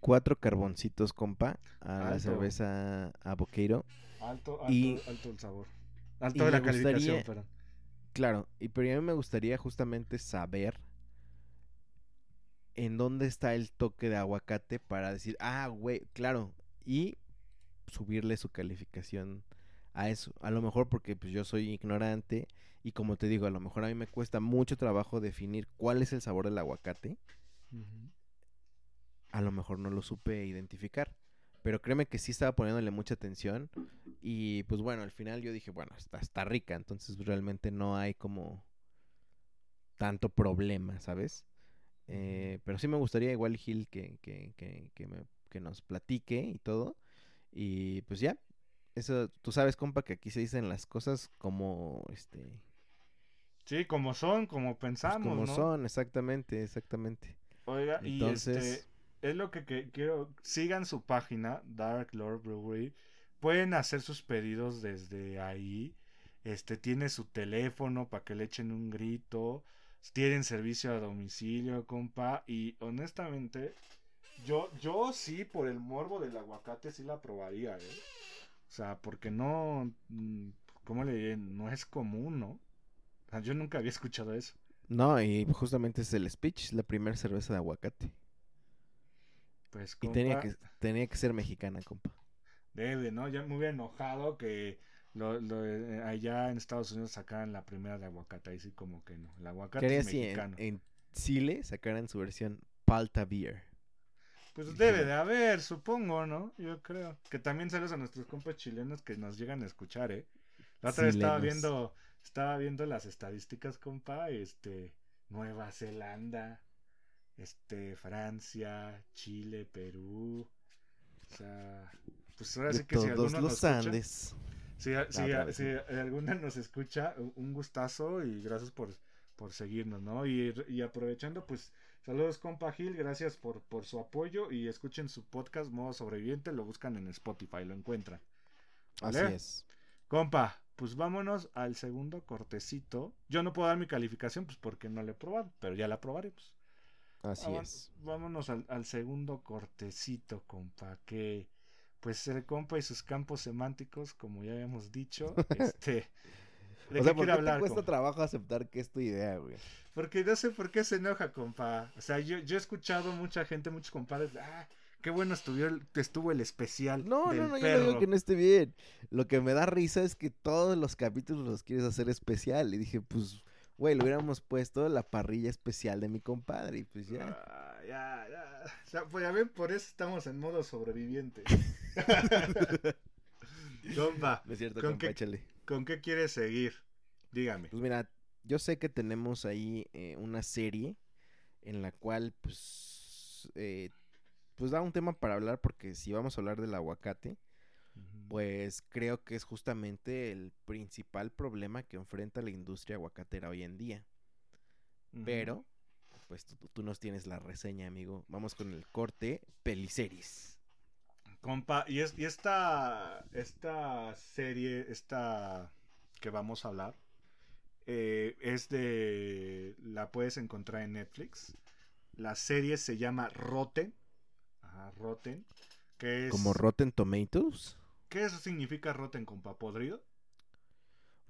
cuatro carboncitos, compa, a la Alto. cerveza Aboqueiro. Alto, alto, Y- alto el sabor. Alto de la calificación, gustaría- perdón. Claro, y pero a mí me gustaría justamente saber en dónde está el toque de aguacate para decir, ah, güey, claro, y subirle su calificación a eso. A lo mejor porque pues yo soy ignorante y como te digo, a lo mejor a mí me cuesta mucho trabajo definir cuál es el sabor del aguacate. A lo mejor no lo supe identificar. Pero créeme que sí estaba poniéndole mucha atención. Y pues bueno, al final yo dije, bueno, está, está rica. Entonces realmente no hay como tanto problema, ¿sabes? Eh, pero sí me gustaría igual Gil que, que, que, que, me- que nos platique y todo. Y pues ya. Eso, tú sabes, compa, que aquí se dicen las cosas como, este, Sí, como son, como pues, pensamos, como ¿no? son, exactamente, exactamente. Oiga, y este, es lo que, quiero, sigan su página, Dark Lord Brewery, pueden hacer sus pedidos desde ahí, este, tiene su teléfono para que le echen un grito, tienen servicio a domicilio, compa, y honestamente, yo, yo sí, por el morbo del aguacate, sí la probaría, ¿eh? O sea, porque no, mm, ¿cómo le diré? No es común, ¿no? Yo nunca había escuchado eso. No, y justamente es el speech, la primera cerveza de aguacate. Pues, Y tenía que, tenía que ser mexicana, compa. Debe, ¿no? Ya me hubiera enojado que lo, lo, eh, allá en Estados Unidos sacaran la primera de aguacate. Ahí sí como que no. El aguacate Quería es si en, mexicano. en Chile sacaran su versión Palta Beer. Pues debe de haber, supongo, ¿no? Yo creo. Que también saludos a nuestros compas chilenos que nos llegan a escuchar, ¿eh? La otra vez estaba viendo, estaba viendo las estadísticas, compa, este, Nueva Zelanda, este, Francia, Chile, Perú. O sea, pues ahora De sí que si alguno nos los escucha, Andes. si, a- si, a- alguna nos escucha, un gustazo y gracias por, por seguirnos, ¿no? Y, y aprovechando, pues, saludos compa Gil, gracias por, por su apoyo y escuchen su podcast Modo Sobreviviente, lo buscan en Spotify, lo encuentran. Así es. Compa, pues vámonos al segundo cortecito. Yo no puedo dar mi calificación, pues porque no la he probado, pero ya la probaré, pues. Así Vamos- es. Vámonos al, al segundo cortecito, compa, que pues el compa y sus campos semánticos, como ya habíamos dicho, (laughs) este... ¿De o qué sea, ¿por quiere qué hablar, te cuesta compa? trabajo aceptar que es tu idea, güey? Porque no sé por qué se enoja, compa. O sea, yo, yo he escuchado mucha gente, muchos compadres, ah, qué bueno estuvo el, estuvo el especial No, del no, no, yo perro. no digo que no esté bien. Lo que me da risa es que todos los capítulos los quieres hacer especial. Y dije, pues, güey, lo hubiéramos puesto la parrilla especial de mi compadre. Y pues ya. Ah, ya, ya. O sea, pues ya ven, por eso estamos en modo sobreviviente. (laughs) compa, No es cierto, ¿con compa, qué-. ¿con qué quieres seguir? Dígame. Pues mira, yo sé que tenemos ahí eh, una serie en la cual, pues, eh, pues da un tema para hablar, porque si vamos a hablar del aguacate, pues creo que es justamente el principal problema que enfrenta la industria aguacatera hoy en día. Pero, pues tú, tú nos tienes la reseña, amigo. Vamos con el corte Peliceris. Compa, y, es, y esta, esta serie, esta que vamos a hablar, eh, es de... La puedes encontrar en Netflix. La serie se llama Rotten. Ajá, Rotten. Que es, Como Rotten Tomatoes. ¿Qué eso significa Rotten, compa? ¿Podrido?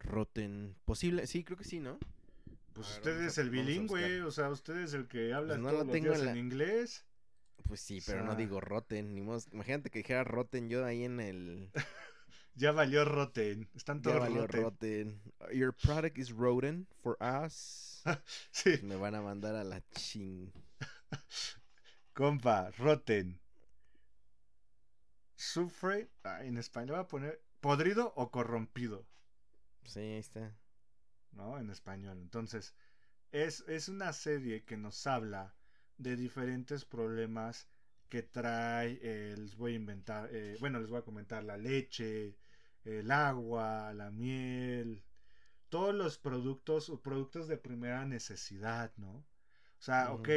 Rotten. Posible, sí, creo que sí, ¿no? Pues ver, usted es el bilingüe, o sea, usted es el que habla Pues no todos lo los tengo días en inglés. Pues sí, pero O no digo Rotten. Ni modo- Imagínate que dijera Rotten yo ahí en el. (laughs) Ya valió Rotten. Están Ya todos valió Rotten. Rotten. Your product is rotten for us. (laughs) Sí, Me van a mandar a la ching. (laughs) compa, Rotten. Sufre, ah, en español voy a poner podrido o corrompido, Sí, ahí está. ¿no? En español. Entonces, es, es una serie que nos habla de diferentes problemas que trae, eh, les voy a inventar, eh, bueno, les voy a comentar la leche, el agua, la miel, todos los productos o productos de primera necesidad, ¿no? O sea, ok,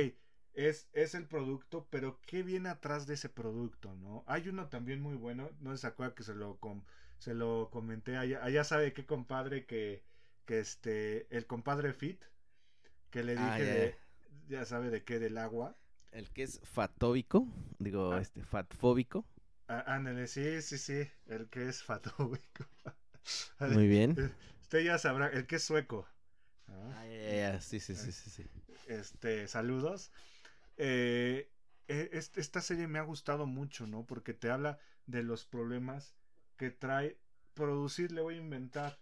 es, es el producto, pero ¿qué viene atrás de ese producto, no? Hay uno también muy bueno, no se acuerda que se lo, com- se lo comenté, allá, allá sabe qué compadre que, que este, el compadre Fit, que le dije Ah, ya, de, ya sabe de qué, del agua. El que es fatóbico. Digo, Ah. este, fatfóbico. Ah, ándale, sí, sí, sí, el que es fatóbico. (laughs) Muy bien. Usted ya sabrá, el que es sueco. Ah, ya, ya. Sí, sí, sí, sí, sí. Este, saludos. Eh, e- est- esta serie me ha gustado mucho, ¿no? Porque te habla de los problemas que trae producir, le voy a inventar,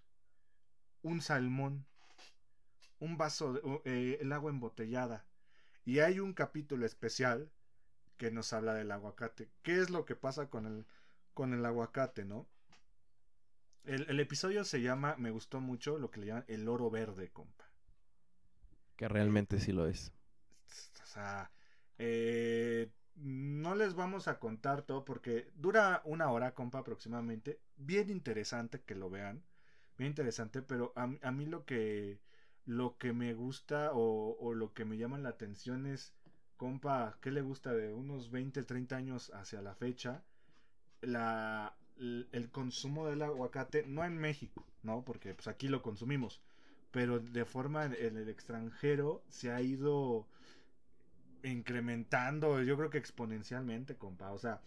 un salmón, un vaso, de, eh, el agua embotellada. Y hay un capítulo especial que nos habla del aguacate. ¿Qué es lo que pasa con el, con el aguacate, no? El, el episodio se llama, me gustó mucho, lo que le llaman el oro verde, compa. Que realmente sí lo es. O sea, eh, no les vamos a contar todo porque dura una hora, compa, aproximadamente. Bien interesante que lo vean. Bien interesante, pero a, mí lo que, lo que me gusta o, lo que me llama la atención es, compa, ¿qué le gusta de unos 20, 30 años hacia la fecha? La, el, consumo del aguacate, no en México, ¿no? Porque pues aquí lo consumimos pero de forma en el extranjero se ha ido incrementando, yo creo que exponencialmente, compa. O sea,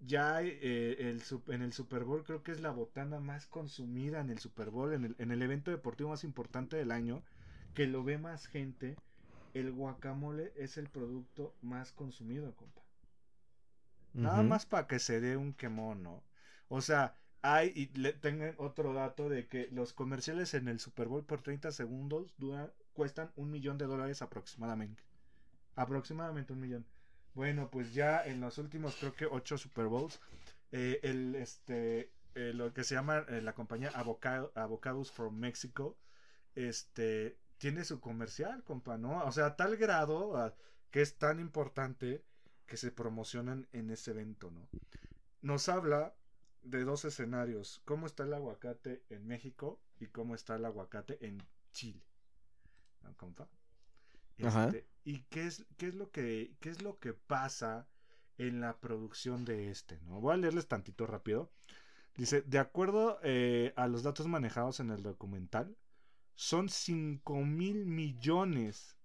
ya eh, el, en el Super Bowl creo que es la botana más consumida en el Super Bowl, en el, en el evento deportivo más importante del año, que lo ve más gente. El guacamole es el producto más consumido, compa. Nada más para que se dé un quemón, ¿no? O sea, hay, y le tengan otro dato de que los comerciales en el Super Bowl por 30 segundos cuestan un millón de dólares aproximadamente. Aproximadamente un millón. Bueno, pues ya en los últimos, creo que ocho Super Bowls, eh, el, este, eh, lo que se llama eh, la compañía Avocado, Avocados from Mexico, este, tiene su comercial, compa, ¿no? O sea, a tal grado que es tan importante que se promocionan en ese evento, ¿no? Nos habla de dos escenarios, cómo está el aguacate en México y cómo está el aguacate en Chile. ¿No, compa? Este, ¿Y qué es, qué es lo que qué es lo que pasa en la producción de este? ¿no? Voy a leerles tantito rápido. Dice, de acuerdo eh, a los datos manejados en el documental, son 5 mil millones,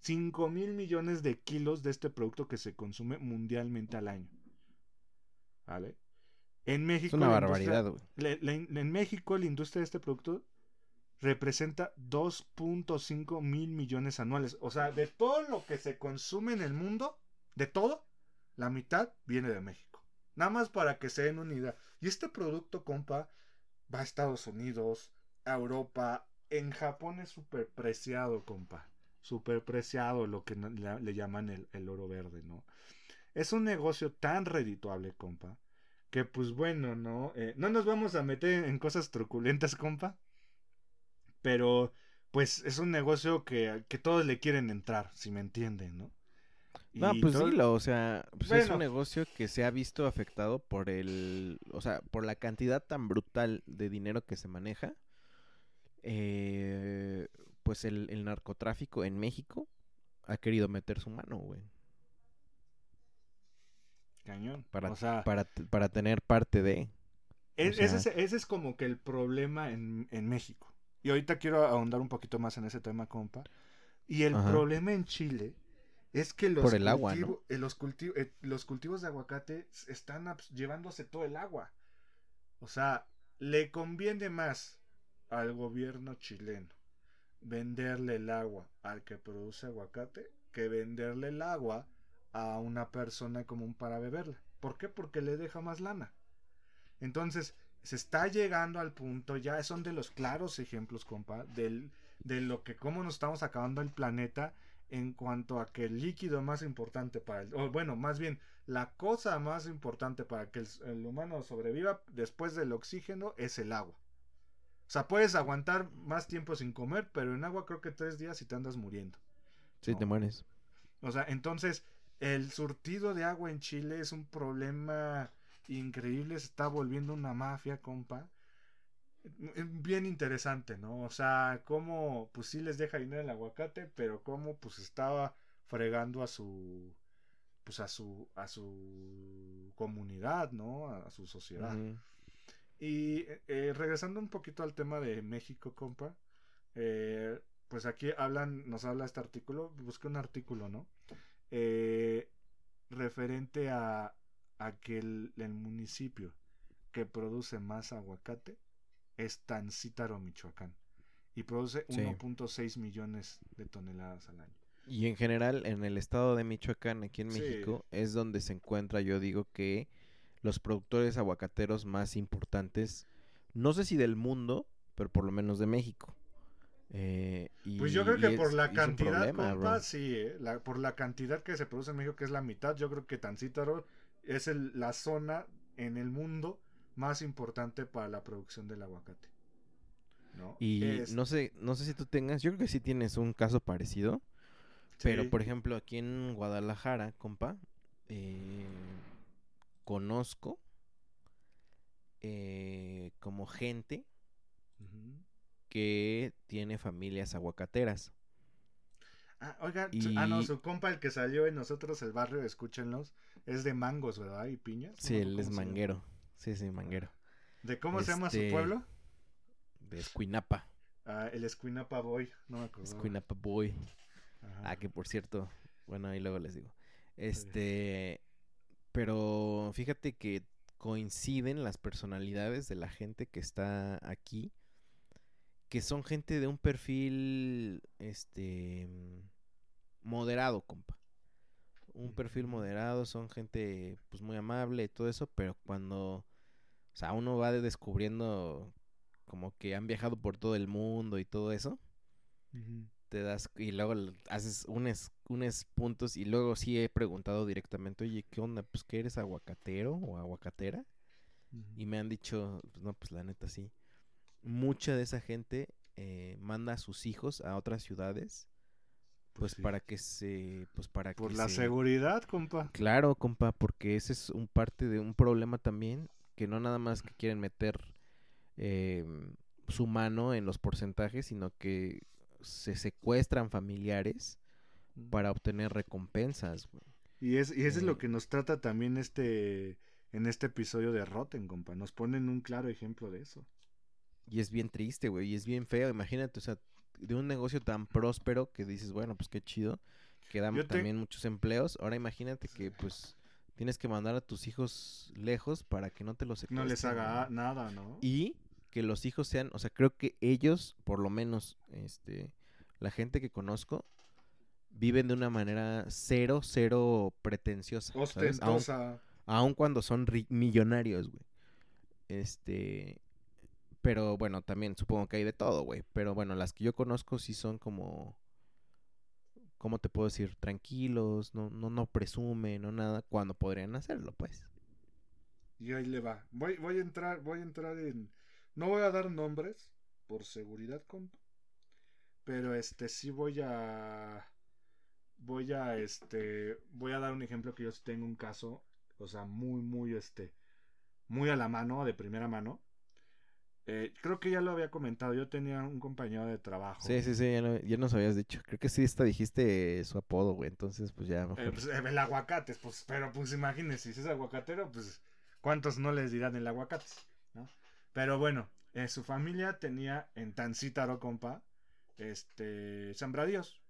5 mil millones de kilos de este producto que se consume mundialmente al año. ¿Vale? En México, Es una barbaridad, la- en México, la industria de este producto representa 2.5 mil millones anuales. O sea, de todo lo que se consume en el mundo, de todo, la mitad viene de México. Nada más para que se den una idea. Y este producto, compa, va a Estados Unidos, a Europa, en Japón es súper preciado, compa. Súper preciado lo que le llaman el, el oro verde, ¿no? Es un negocio tan redituable, compa, que pues bueno, ¿no? Eh, no nos vamos a meter en cosas truculentas, compa. Pero pues es un negocio que, que todos le quieren entrar, si me entienden, ¿no? No, pues todo- dilo, o sea, pues es un negocio que se ha visto afectado por el, o sea, por la cantidad tan brutal de dinero que se maneja. eh, pues el, el narcotráfico en México ha querido meter su mano, güey, Cañón. para, o sea, para, para tener parte de. es- o ese, sea- ese es como que el problema en, en México. Y ahorita quiero ahondar un poquito más en ese tema, compa. Y el Ajá. problema en Chile es que los, Por el agua, ¿no? cultivo- eh, los, culti- eh, los cultivos de aguacate están llevándose todo el agua. O sea, le conviene más al gobierno chileno venderle el agua al que produce aguacate que venderle el agua a una persona común para beberla. ¿Por qué? Porque le deja más lana. Entonces, se está llegando al punto, ya son de los claros ejemplos, compa, del, de lo que cómo nos estamos acabando el planeta en cuanto a que el líquido más importante para el, o bueno, más bien, la cosa más importante para que el, el humano sobreviva después del oxígeno es el agua. O sea, puedes aguantar más tiempo sin comer, pero en agua creo que tres días y te andas muriendo. Sí, te mueres. O sea, entonces el surtido de agua en Chile es un problema increíble, se está volviendo una mafia, compa. Eh, Bien interesante, ¿no? O sea, cómo pues sí les deja dinero el aguacate, pero cómo pues estaba fregando a su pues a su a su comunidad, ¿no? A su sociedad. Y eh, regresando un poquito al tema de México, compa, eh, pues aquí hablan, nos habla este artículo, busqué un artículo, ¿no? Eh, referente a, a que el, el municipio que produce más aguacate es Tancítaro, Michoacán, y produce Sí. 1.6 millones de toneladas al año. Y en general, en el estado de Michoacán, aquí en Sí. México, es donde se encuentra, yo digo que los productores aguacateros más importantes, no sé si del mundo, pero por lo menos de México. Eh, Pues yo creo que es- por la cantidad, problema, compa, bro. sí, ¿eh? La- por la cantidad que se produce en México, que es la mitad, yo creo que Tancítaro es el- la zona en el mundo más importante para la producción del aguacate. ¿no? Y Es- no sé, no sé si tú tengas, yo creo que sí tienes un caso parecido, pero por ejemplo aquí en Guadalajara, compa, eh, conozco eh, como gente que tiene familias aguacateras. Ah, oiga, ah, no, su compa, el que salió en nosotros el barrio, escúchenlos, es de mangos, ¿verdad? Y piñas. Sí, él es manguero. Sí, sí, manguero. ¿De cómo se llama su Este, pueblo? De Escuinapa. Ah, el Escuinapa Boy, no me acuerdo. Escuinapa Boy. Ajá. Ah, que por cierto, bueno, ahí luego les digo. Este, Pero fíjate que coinciden las personalidades de la gente que está aquí, que son gente de un perfil, este, moderado, compa. Un perfil moderado, son gente, pues, muy amable y todo eso, pero cuando, o sea, uno va de- descubriendo como que han viajado por todo el mundo y todo eso, te das y luego haces unes, unes puntos y luego sí he preguntado directamente, oye, ¿qué onda? Pues que eres aguacatero o aguacatera y me han dicho, pues no, pues la neta sí. Mucha de esa gente eh, manda a sus hijos a otras ciudades, pues sí. para que se, pues para Por que la se- seguridad, compa. Claro, compa, porque ese es un parte de un problema también, que no nada más que quieren meter eh, su mano en los porcentajes, sino que se secuestran familiares para obtener recompensas. güey. Y es y eso es Eh, lo que nos trata también este en este episodio de Rotten, compa. Nos ponen un claro ejemplo de eso. Y es bien triste, güey, y es bien feo. Imagínate, o sea, de un negocio tan próspero que dices, bueno, pues qué chido, que da Yo te- también muchos empleos. Ahora imagínate que, pues, tienes que mandar a tus hijos lejos para que no te los No les secuestren, haga nada, ¿no? Y que los hijos sean, o sea, creo que ellos, por lo menos, este, la gente que conozco, viven de una manera cero, cero pretenciosa. Ostentosa. aun cuando son ri- millonarios, güey. Este, pero bueno, también supongo que hay de todo, güey. Pero bueno, las que yo conozco sí son como, ¿cómo te puedo decir? Tranquilos, no, no, no presumen, no nada, cuando podrían hacerlo, pues. Y ahí le va. Voy, voy a entrar, voy a entrar en. No voy a dar nombres, por seguridad, compa. Pero este sí voy a. Voy a este. Voy a dar un ejemplo que yo tengo un caso. O sea, muy, muy este. Muy a la mano, de primera mano. Eh, creo que ya lo había comentado. Yo tenía un compañero de trabajo. Sí, sí, sí, ya, nos habías dicho. Creo que sí, esta dijiste su apodo, güey. Entonces, pues ya mejor. Eh, pues, eh, el aguacates, pues, pero pues imagínense, si es aguacatero, pues, ¿cuántos no les dirán el aguacates? ¿no? Pero bueno, eh, su familia tenía en Tancítaro, compa, este, sembradíos,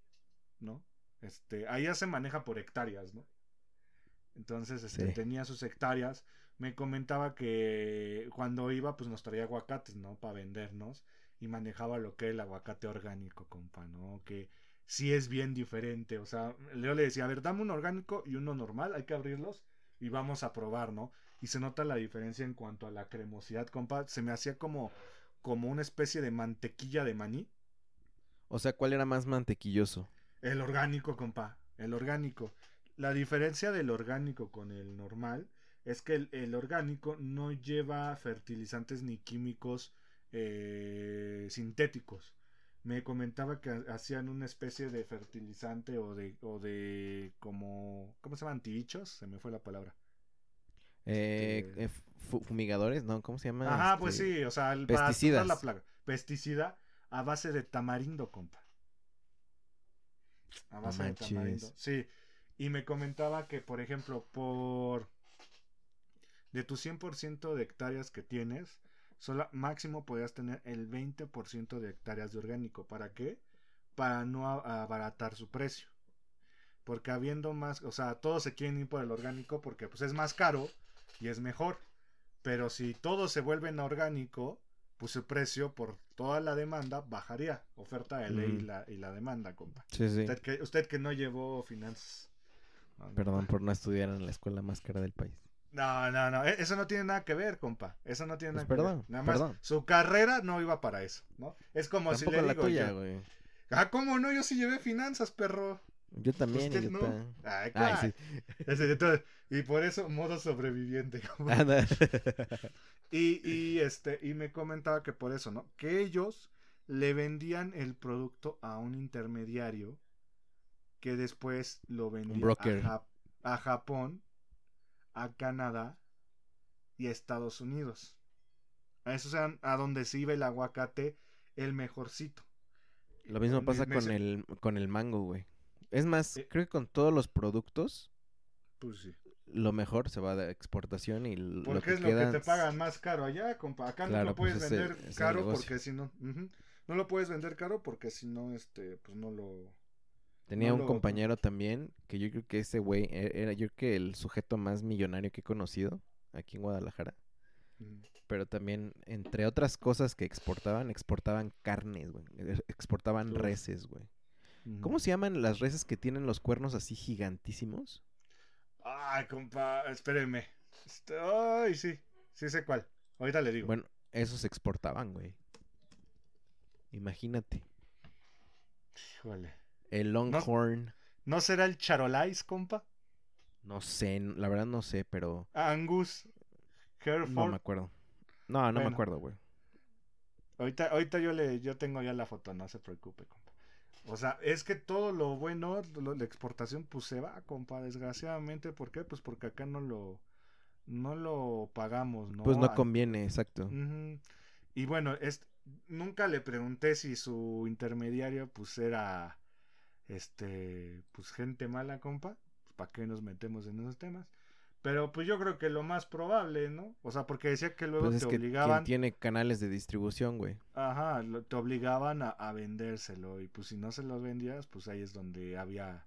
¿no? Este, allá se maneja por hectáreas, ¿no? Entonces, este, Sí. tenía sus hectáreas. Me comentaba que cuando iba, pues nos traía aguacates, ¿no? Para vendernos. Y manejaba lo que es el aguacate orgánico, compa, ¿no? Que sí es bien diferente. O sea, yo le decía, a ver, dame un orgánico y uno normal, hay que abrirlos y vamos a probar, ¿no? Y se nota la diferencia en cuanto a la cremosidad, compa. Se me hacía como, como una especie de mantequilla de maní. O sea, ¿cuál era más mantequilloso? El orgánico, compa. El orgánico. La diferencia del orgánico con el normal es que el, el orgánico no lleva fertilizantes ni químicos eh, sintéticos. Me comentaba que ha- hacían una especie de fertilizante o de, o de como, ¿cómo se llama? Antibichos, se me fue la palabra. Eh, Este- eh, fu- ¿Fumigadores? No, ¿cómo se llama? Ajá, pues Este, sí, o sea, el, pesticidas. la plaga. Pesticida a base de tamarindo, compa. A base de tamarindo. Sí. Y me comentaba que, por ejemplo, por de tu 100% de hectáreas que tienes, solo máximo podías tener el 20% de hectáreas de orgánico. ¿Para qué? Para no a- abaratar su precio. Porque habiendo más, o sea, todos se quieren ir por el orgánico porque pues es más caro y es mejor. Pero si todos se vuelven orgánico, pues el precio por toda la demanda bajaría. Oferta de ley y, Ujú. la, y la demanda, compa. Sí, sí. Usted, que, usted que no llevó finanzas. No, no, Perdón por no estudiar en la escuela más cara del país. No, no, no. e- Eso no tiene nada que ver, compa. Eso no tiene Pues nada que perdón, ver. Nada más, perdón. su carrera no iba para eso, ¿no? Es como si le la digo tuya, yo, güey. Ah, ¿cómo no? Yo sí llevé finanzas, perro. Yo también, Usted no. Ay, Ay, ¿cuál? sí. (laughs) Todo. Y por eso, modo sobreviviente. (laughs) Anda. (laughs) Y, y, este, y me comentaba que por eso, ¿no? Que ellos le vendían el producto a un intermediario que después lo vendía a Japón, a Canadá y a Estados Unidos. A eso sea a donde se iba el aguacate el mejorcito. Lo mismo pasa con se- el, con el mango, güey. Es más, Eh. creo que con todos los productos, Pues sí. lo mejor se va de exportación y lo Porque que es lo que te pagan más caro allá, compa. Acá no lo pues puedes vender ese es caro negocio. porque si no. No lo puedes vender caro porque si no, este, pues no lo. Tenía No un compañero también que yo creo que ese güey e- era yo creo que el sujeto más millonario que he conocido aquí en Guadalajara. Mm. Pero también, entre otras cosas que exportaban, exportaban carnes, güey. e- Exportaban Uf. reses, güey. ¿Cómo se llaman las reses que tienen los cuernos así gigantísimos? Ay, compa, espérenme. Este, Ay, sí, sí sé cuál. Ahorita le digo. Bueno, esos exportaban, güey. Imagínate. Híjole. El Longhorn. ¿No será el Charolais, compa? No sé, la verdad no sé, pero Angus, no Hereford. me acuerdo. No, no me acuerdo, güey. Ahorita, ahorita yo le, yo tengo ya la foto, no se preocupe, compa. O sea, es que todo lo bueno, lo- la exportación, pues se va, compa, desgraciadamente. ¿Por qué? Pues porque acá no lo, no lo pagamos, ¿no? Pues no conviene, exacto. Y bueno, es, nunca le pregunté si su intermediario, pues era, este, pues gente mala, compa. Pues, ¿Para qué nos metemos en esos temas? Pero pues yo creo que lo más probable, ¿no? O sea, porque decía que luego Pues es te que obligaban. quien tiene canales de distribución, güey. Ajá, lo- te obligaban a, a vendérselo y pues si no se lo vendías, pues ahí es donde había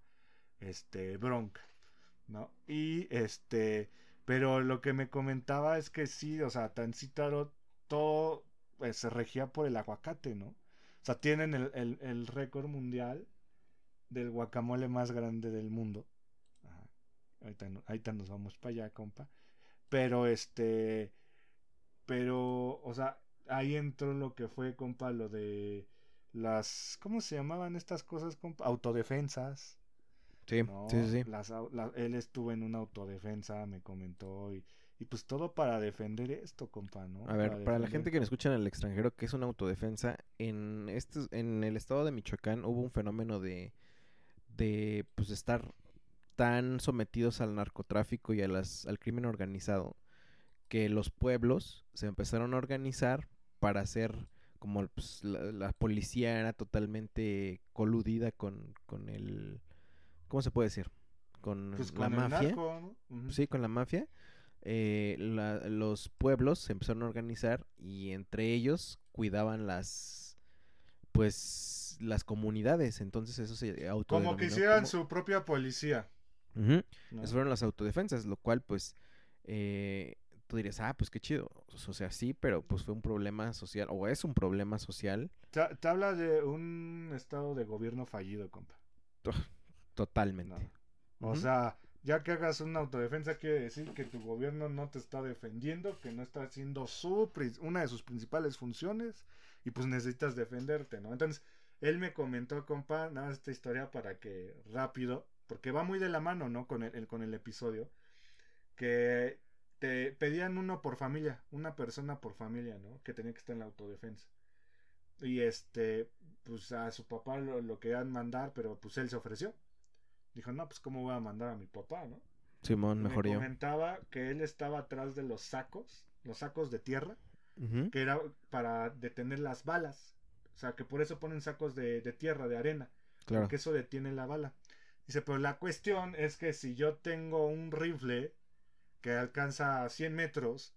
este bronca, ¿no? Y este, pero lo que me comentaba es que sí, o sea, Tancítaro todo pues, se regía por el aguacate, ¿no? O sea, tienen el, el, el récord mundial del guacamole más grande del mundo. Ajá. Ahorita, ahorita nos vamos para allá, compa. Pero este, pero, o sea, ahí entró lo que fue, compa, lo de las, ¿cómo se llamaban estas cosas, compa? Autodefensas. Sí, ¿no? sí, sí. Las la- él estuvo en una autodefensa, me comentó, y, y pues todo para defender esto, compa, ¿no? A ver, para la defender- gente que nos escucha en el extranjero, que es una autodefensa, en estos, en el estado de Michoacán hubo un fenómeno de, de pues estar tan sometidos al narcotráfico y a las, al crimen organizado, que los pueblos se empezaron a organizar para hacer como pues, la, la policía era totalmente coludida con, con el, ¿cómo se puede decir? Con Pues la con mafia. narco, ¿no? Ujú. Sí, con la mafia. eh, la- los pueblos se empezaron a organizar y entre ellos cuidaban las, pues, las comunidades. Entonces eso se Como autodenominó que hicieran como- su propia policía. ¿no? Esas fueron las autodefensas, lo cual, pues, eh, tú dirías, ah, pues qué chido. O sea, sí, pero pues fue un problema social, o es un problema social Te, te habla de un estado de gobierno fallido, compa. (laughs) totalmente. O Ujú. sea, ya que hagas una autodefensa quiere decir que tu gobierno no te está defendiendo, que no está haciendo su una de sus principales funciones y pues necesitas defenderte, ¿no? Entonces, él me comentó, compa, nada más esta historia para que rápido, porque va muy de la mano, ¿no? Con el, el- con el episodio, que te pedían uno por familia, una persona por familia, ¿no? Que tenía que estar en la autodefensa. Y este, pues a su papá lo, lo querían mandar, pero pues él se ofreció. Dijo, no, pues cómo voy a mandar a mi papá, ¿no? Simón, mejor me yo. comentaba que él estaba atrás de los sacos, los sacos de tierra, que era para detener las balas. O sea, que por eso ponen sacos de, de tierra, de arena, Claro. porque eso detiene la bala. Dice, pero la cuestión es que si yo tengo un rifle que alcanza 100 metros,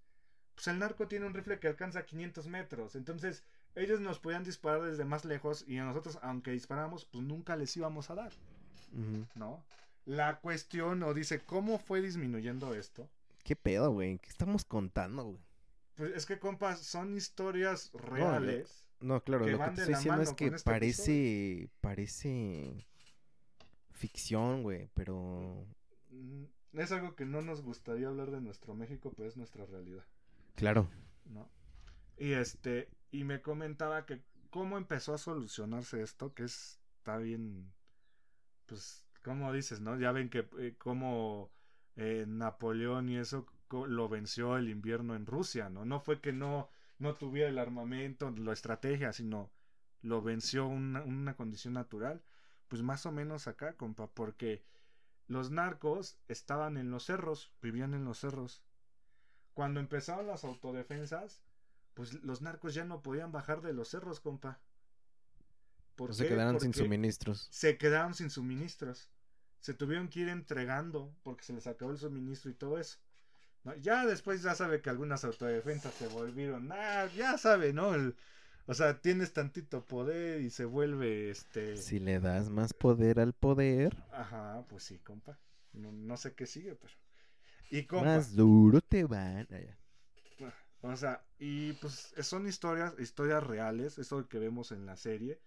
pues el narco tiene un rifle que alcanza 500 metros. Entonces, ellos nos podían disparar desde más lejos y a nosotros, aunque disparamos, pues nunca les íbamos a dar. ¿no? La cuestión, o dice, ¿cómo fue disminuyendo esto? ¿Qué pedo, güey? ¿Qué estamos contando, güey? Pues es que, compas, son historias reales. No, claro, que lo que te estoy diciendo es que este parece, parece ficción, güey, pero Es algo que no nos gustaría hablar de nuestro México, pero es nuestra realidad, claro. ¿no? Y este, y me comentaba que cómo empezó a solucionarse esto, que es, está bien, pues, como dices, ¿no? Ya ven que eh, como eh, Napoleón y eso lo venció el invierno en Rusia, ¿no? No fue que no, no tuviera el armamento, la estrategia, sino lo venció una, una condición natural. Pues más o menos acá, compa, porque los narcos estaban en los cerros, vivían en los cerros. Cuando empezaron las autodefensas, pues los narcos ya no podían bajar de los cerros, compa. ¿Por se qué? quedaron sin suministros. Se quedaron sin suministros. Se tuvieron que ir entregando porque se les acabó el suministro y todo eso. ¿No? Ya después ya sabe que algunas autodefensas se volvieron, ah, ya sabe, ¿no? El, O sea, tienes tantito poder y se vuelve este. Si le das más poder al poder, Ajá, pues sí, compa. No, no sé qué sigue, pero. Y compa. más duro te van. Ah. O sea, y pues son historias, historias reales, eso que vemos en la serie.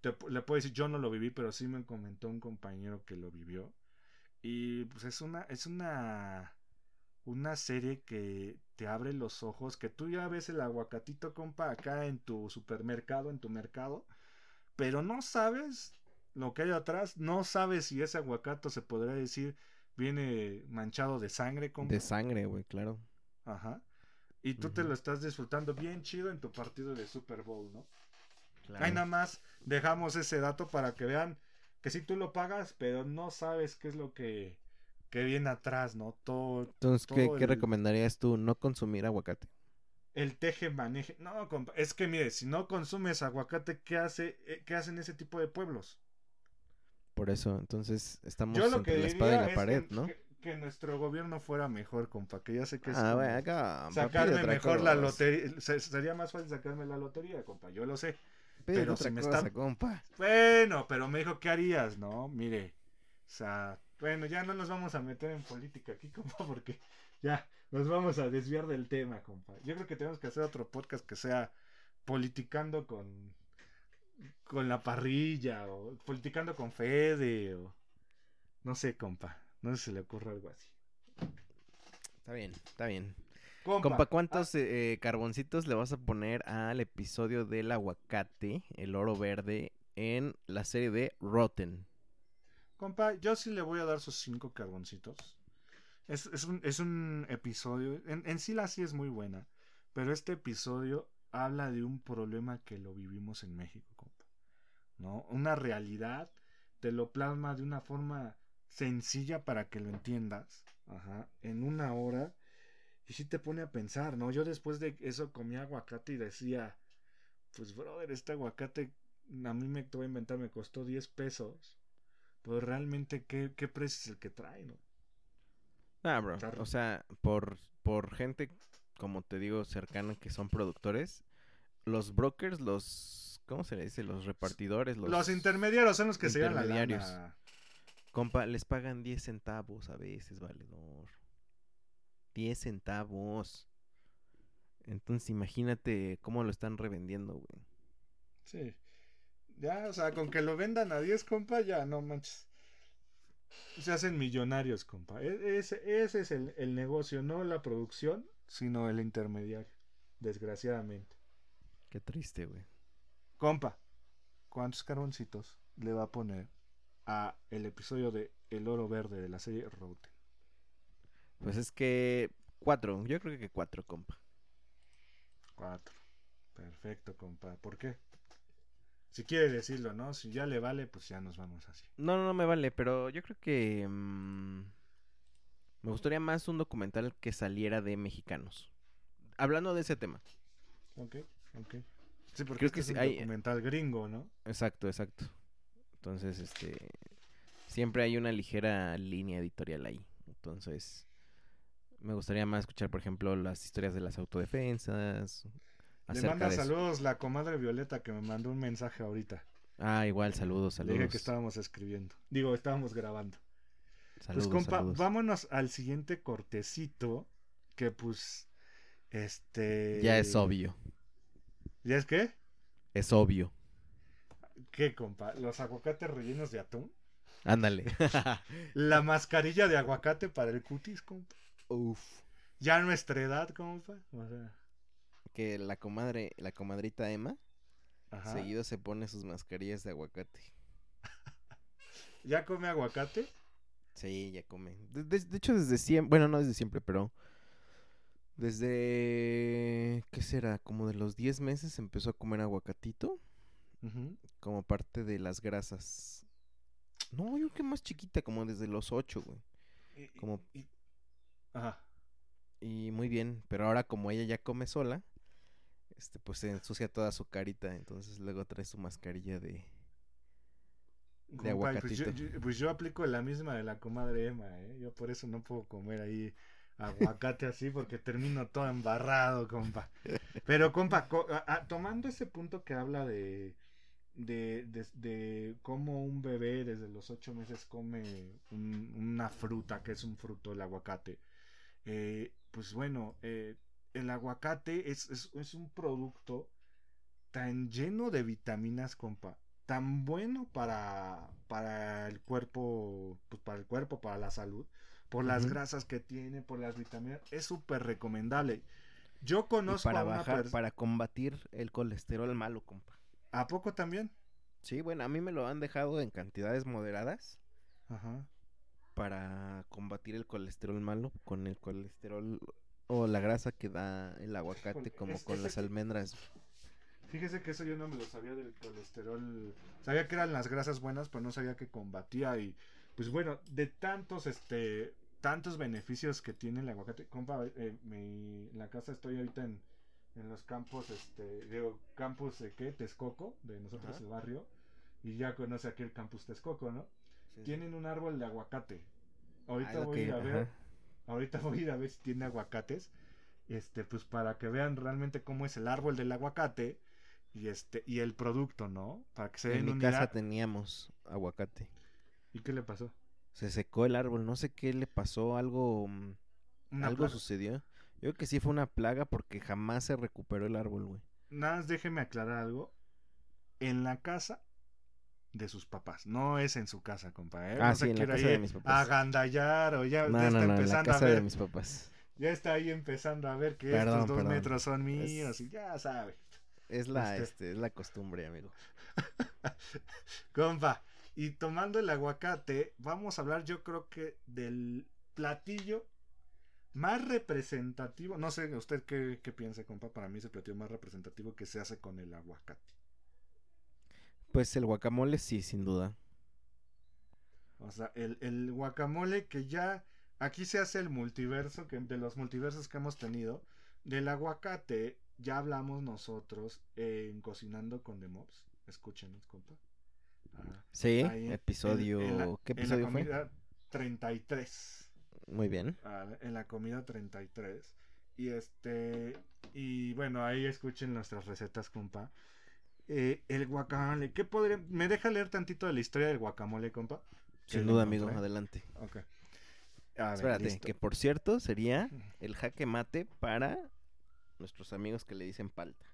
Te le puedo decir, yo no lo viví, pero sí me comentó un compañero que lo vivió. Y pues es una, es una, una serie que te abre los ojos, que tú ya ves el aguacatito, compa, acá en tu supermercado, en tu mercado, pero no sabes lo que hay atrás, no sabes si ese aguacato se podría decir viene manchado de sangre, compa. De sangre, güey, claro. Ajá. Y tú te lo estás disfrutando bien chido en tu partido de Super Bowl, ¿no? claro. Ahí nada más dejamos ese dato para que vean que sí tú lo pagas, pero no sabes qué es lo que, que viene atrás, ¿no? Todo Entonces, ¿qué, todo qué el- recomendarías tú? ¿No consumir aguacate? el teje maneje. No, compa, es que mire, si no consumes aguacate, ¿qué hace eh, qué hacen ese tipo de pueblos? Por eso, entonces estamos Yo lo entre que la espada y la pared, que, ¿no? que- que nuestro gobierno fuera mejor, compa, que ya sé que es Ah, güey, acá. sacarme mejor la lotería, se- sería más fácil sacarme la lotería, compa, yo lo sé. Pide pero otra si me cosa, están- compa. Bueno, pero me dijo, ¿qué harías? No, mire. O sea, bueno, ya no nos vamos a meter en política aquí, (laughs) compa, porque ya nos vamos a desviar del tema, compa. Yo creo que tenemos que hacer otro podcast que sea politicando con con la parrilla o politicando con Fede o no sé, compa. No sé si se le ocurre algo así. Está bien, está bien. Compa, Compa, ¿cuántos eh, eh, carboncitos le vas a poner al episodio del aguacate, el oro verde, en la serie de Rotten? Compa, yo sí le voy a dar sus cinco carboncitos. Es, es un, es un episodio. En, en sí la sí es muy buena. Pero este episodio habla de un problema que lo vivimos en México, compa. ¿No? Una realidad. Te lo plasma de una forma sencilla para que lo entiendas. Ajá. En una hora. Y sí te pone a pensar, ¿no? Yo después de eso comí aguacate y decía. Pues, brother, este aguacate. A mí me voy a inventar, me costó 10 pesos. Pues realmente, ¿qué, qué precio es el que trae, no? Ah, bro. Claro. O sea, por, por gente, como te digo, cercana que son productores, los brokers, los. ¿Cómo se le dice? Los repartidores, los. Los, intermediarios son los que se llevan la lana. Compa, les pagan 10 centavos a veces, valedor. 10 centavos. Entonces imagínate cómo lo están revendiendo, güey. Sí. Ya, o sea, con que lo vendan a 10, compa, ya, no manches. Se hacen millonarios, compa. E- Ese, ese es el, el negocio, no la producción, sino el intermediario. Desgraciadamente. Qué triste, güey. Compa, ¿cuántos carboncitos le va a poner a el episodio de El Oro Verde de la serie Route? Pues es que cuatro, yo creo que cuatro, compa. Cuatro. Perfecto, compa. ¿Por qué? Si quiere decirlo, ¿no? Si ya le vale, pues ya nos vamos así. No, no, no me vale, pero yo creo que mm, me gustaría más un documental que saliera de mexicanos. Hablando de ese tema. Ok, ok. Sí, porque Creo este que es un hay- documental gringo, ¿no? Exacto, exacto. Entonces, este, siempre hay una ligera línea editorial ahí. Entonces, me gustaría más escuchar, por ejemplo, las historias de las autodefensas. Le manda eso. saludos la comadre Violeta que me mandó un mensaje ahorita. Ah, igual, saludos, Le saludos. dije que estábamos escribiendo. Digo, estábamos grabando. Saludos, pues compa, saludos. vámonos al siguiente cortecito. Que pues. Este. Ya es obvio, ¿Ya es qué? es obvio. ¿Qué, compa? ¿Los aguacates rellenos de atún? Ándale. (laughs) ¿La mascarilla de aguacate para el cutis, compa? Uf. ¿Ya nuestra edad, compa? O sea. Que la comadre, la comadrita Emma, Ajá. seguido se pone sus mascarillas de aguacate. (laughs) ¿Ya come aguacate? Sí, ya come. De, de- de hecho, desde siempre, bueno, no desde siempre, pero desde, ¿qué será? Como de los 10 meses empezó a comer aguacatito como parte de las grasas. No, yo creo que más chiquita, como desde los 8, güey. Como- Ajá. Y muy bien, pero ahora como ella ya come sola, este, pues se ensucia toda su carita, entonces luego trae su mascarilla de... Compa, aguacatito. Pues yo, yo- pues yo aplico la misma de la comadre Emma, ¿eh? Yo por eso no puedo comer ahí aguacate así porque termino todo embarrado, compa. Pero, compa, tomando ese punto que habla de, de, de, cómo un bebé desde los ocho meses come una fruta, que es un fruto, el aguacate. Eh, pues bueno, eh, el aguacate es, es, es un producto tan lleno de vitaminas, compa tan bueno para, para el cuerpo, pues para el cuerpo, para la salud, por las grasas que tiene, por las vitaminas, es súper recomendable. Yo conozco para bajar, para combatir el colesterol malo, compa. ¿A poco también? Sí, bueno, a mí me lo han dejado en cantidades moderadas. Ajá. Para combatir el colesterol malo con el colesterol o la grasa que da el aguacate, como con las almendras. Fíjese que eso yo no me lo sabía del colesterol. Sabía que eran las grasas buenas, pero no sabía que combatía y pues bueno, de tantos este tantos beneficios que tiene el aguacate. Compa, eh, mi, en la casa estoy ahorita en, en los campos, este, digo, campus de qué, Texcoco, de nosotros el barrio, y ya conoce aquí el campus Texcoco, ¿no? Tienen un árbol de aguacate. Ahorita voy a (laughs) ver, ahorita (laughs) voy a ir a ver si tiene aguacates, este, pues para que vean realmente cómo es el árbol del aguacate y este y el producto, ¿no? Para que se den En mi casa teníamos aguacate. ¿Y qué le pasó? Se secó el árbol, no sé qué le pasó, algo mm, algo sucedió. Yo creo que sí fue una plaga porque jamás se recuperó el árbol, güey. Nada más déjeme aclarar algo. En la casa de sus papás, no es en su casa, compa. ¿eh? Ah, sí, en la casa de mis papás. Agandallar o ya, no, está empezando en la casa a ver. de mis papás. Ya está ahí empezando a ver que estos dos metros son míos y ya sabe. Es la, este, es la costumbre, amigo. (laughs) Compa, y tomando el aguacate, vamos a hablar yo creo que del platillo más representativo. No sé, ¿usted qué, qué piensa, compa? Para mí es el platillo más representativo que se hace con el aguacate. Pues el guacamole sí, sin duda. O sea, el, el guacamole que ya... Aquí se hace el multiverso, que de los multiversos que hemos tenido. Del aguacate ya hablamos nosotros en Cocinando con The Mobs. Escúchenos, compa. sí, episodio. ¿Qué episodio en la comida 33. Muy bien. en la comida 33. Y este. Y bueno, ahí escuchen nuestras recetas, compa. Eh, el guacamole. ¿Qué podría.? ¿Me deja leer tantito de la historia del guacamole, compa? Sin duda, amigo, adelante. Ok. Espérate, que por cierto sería el jaque mate para nuestros amigos que le dicen palta.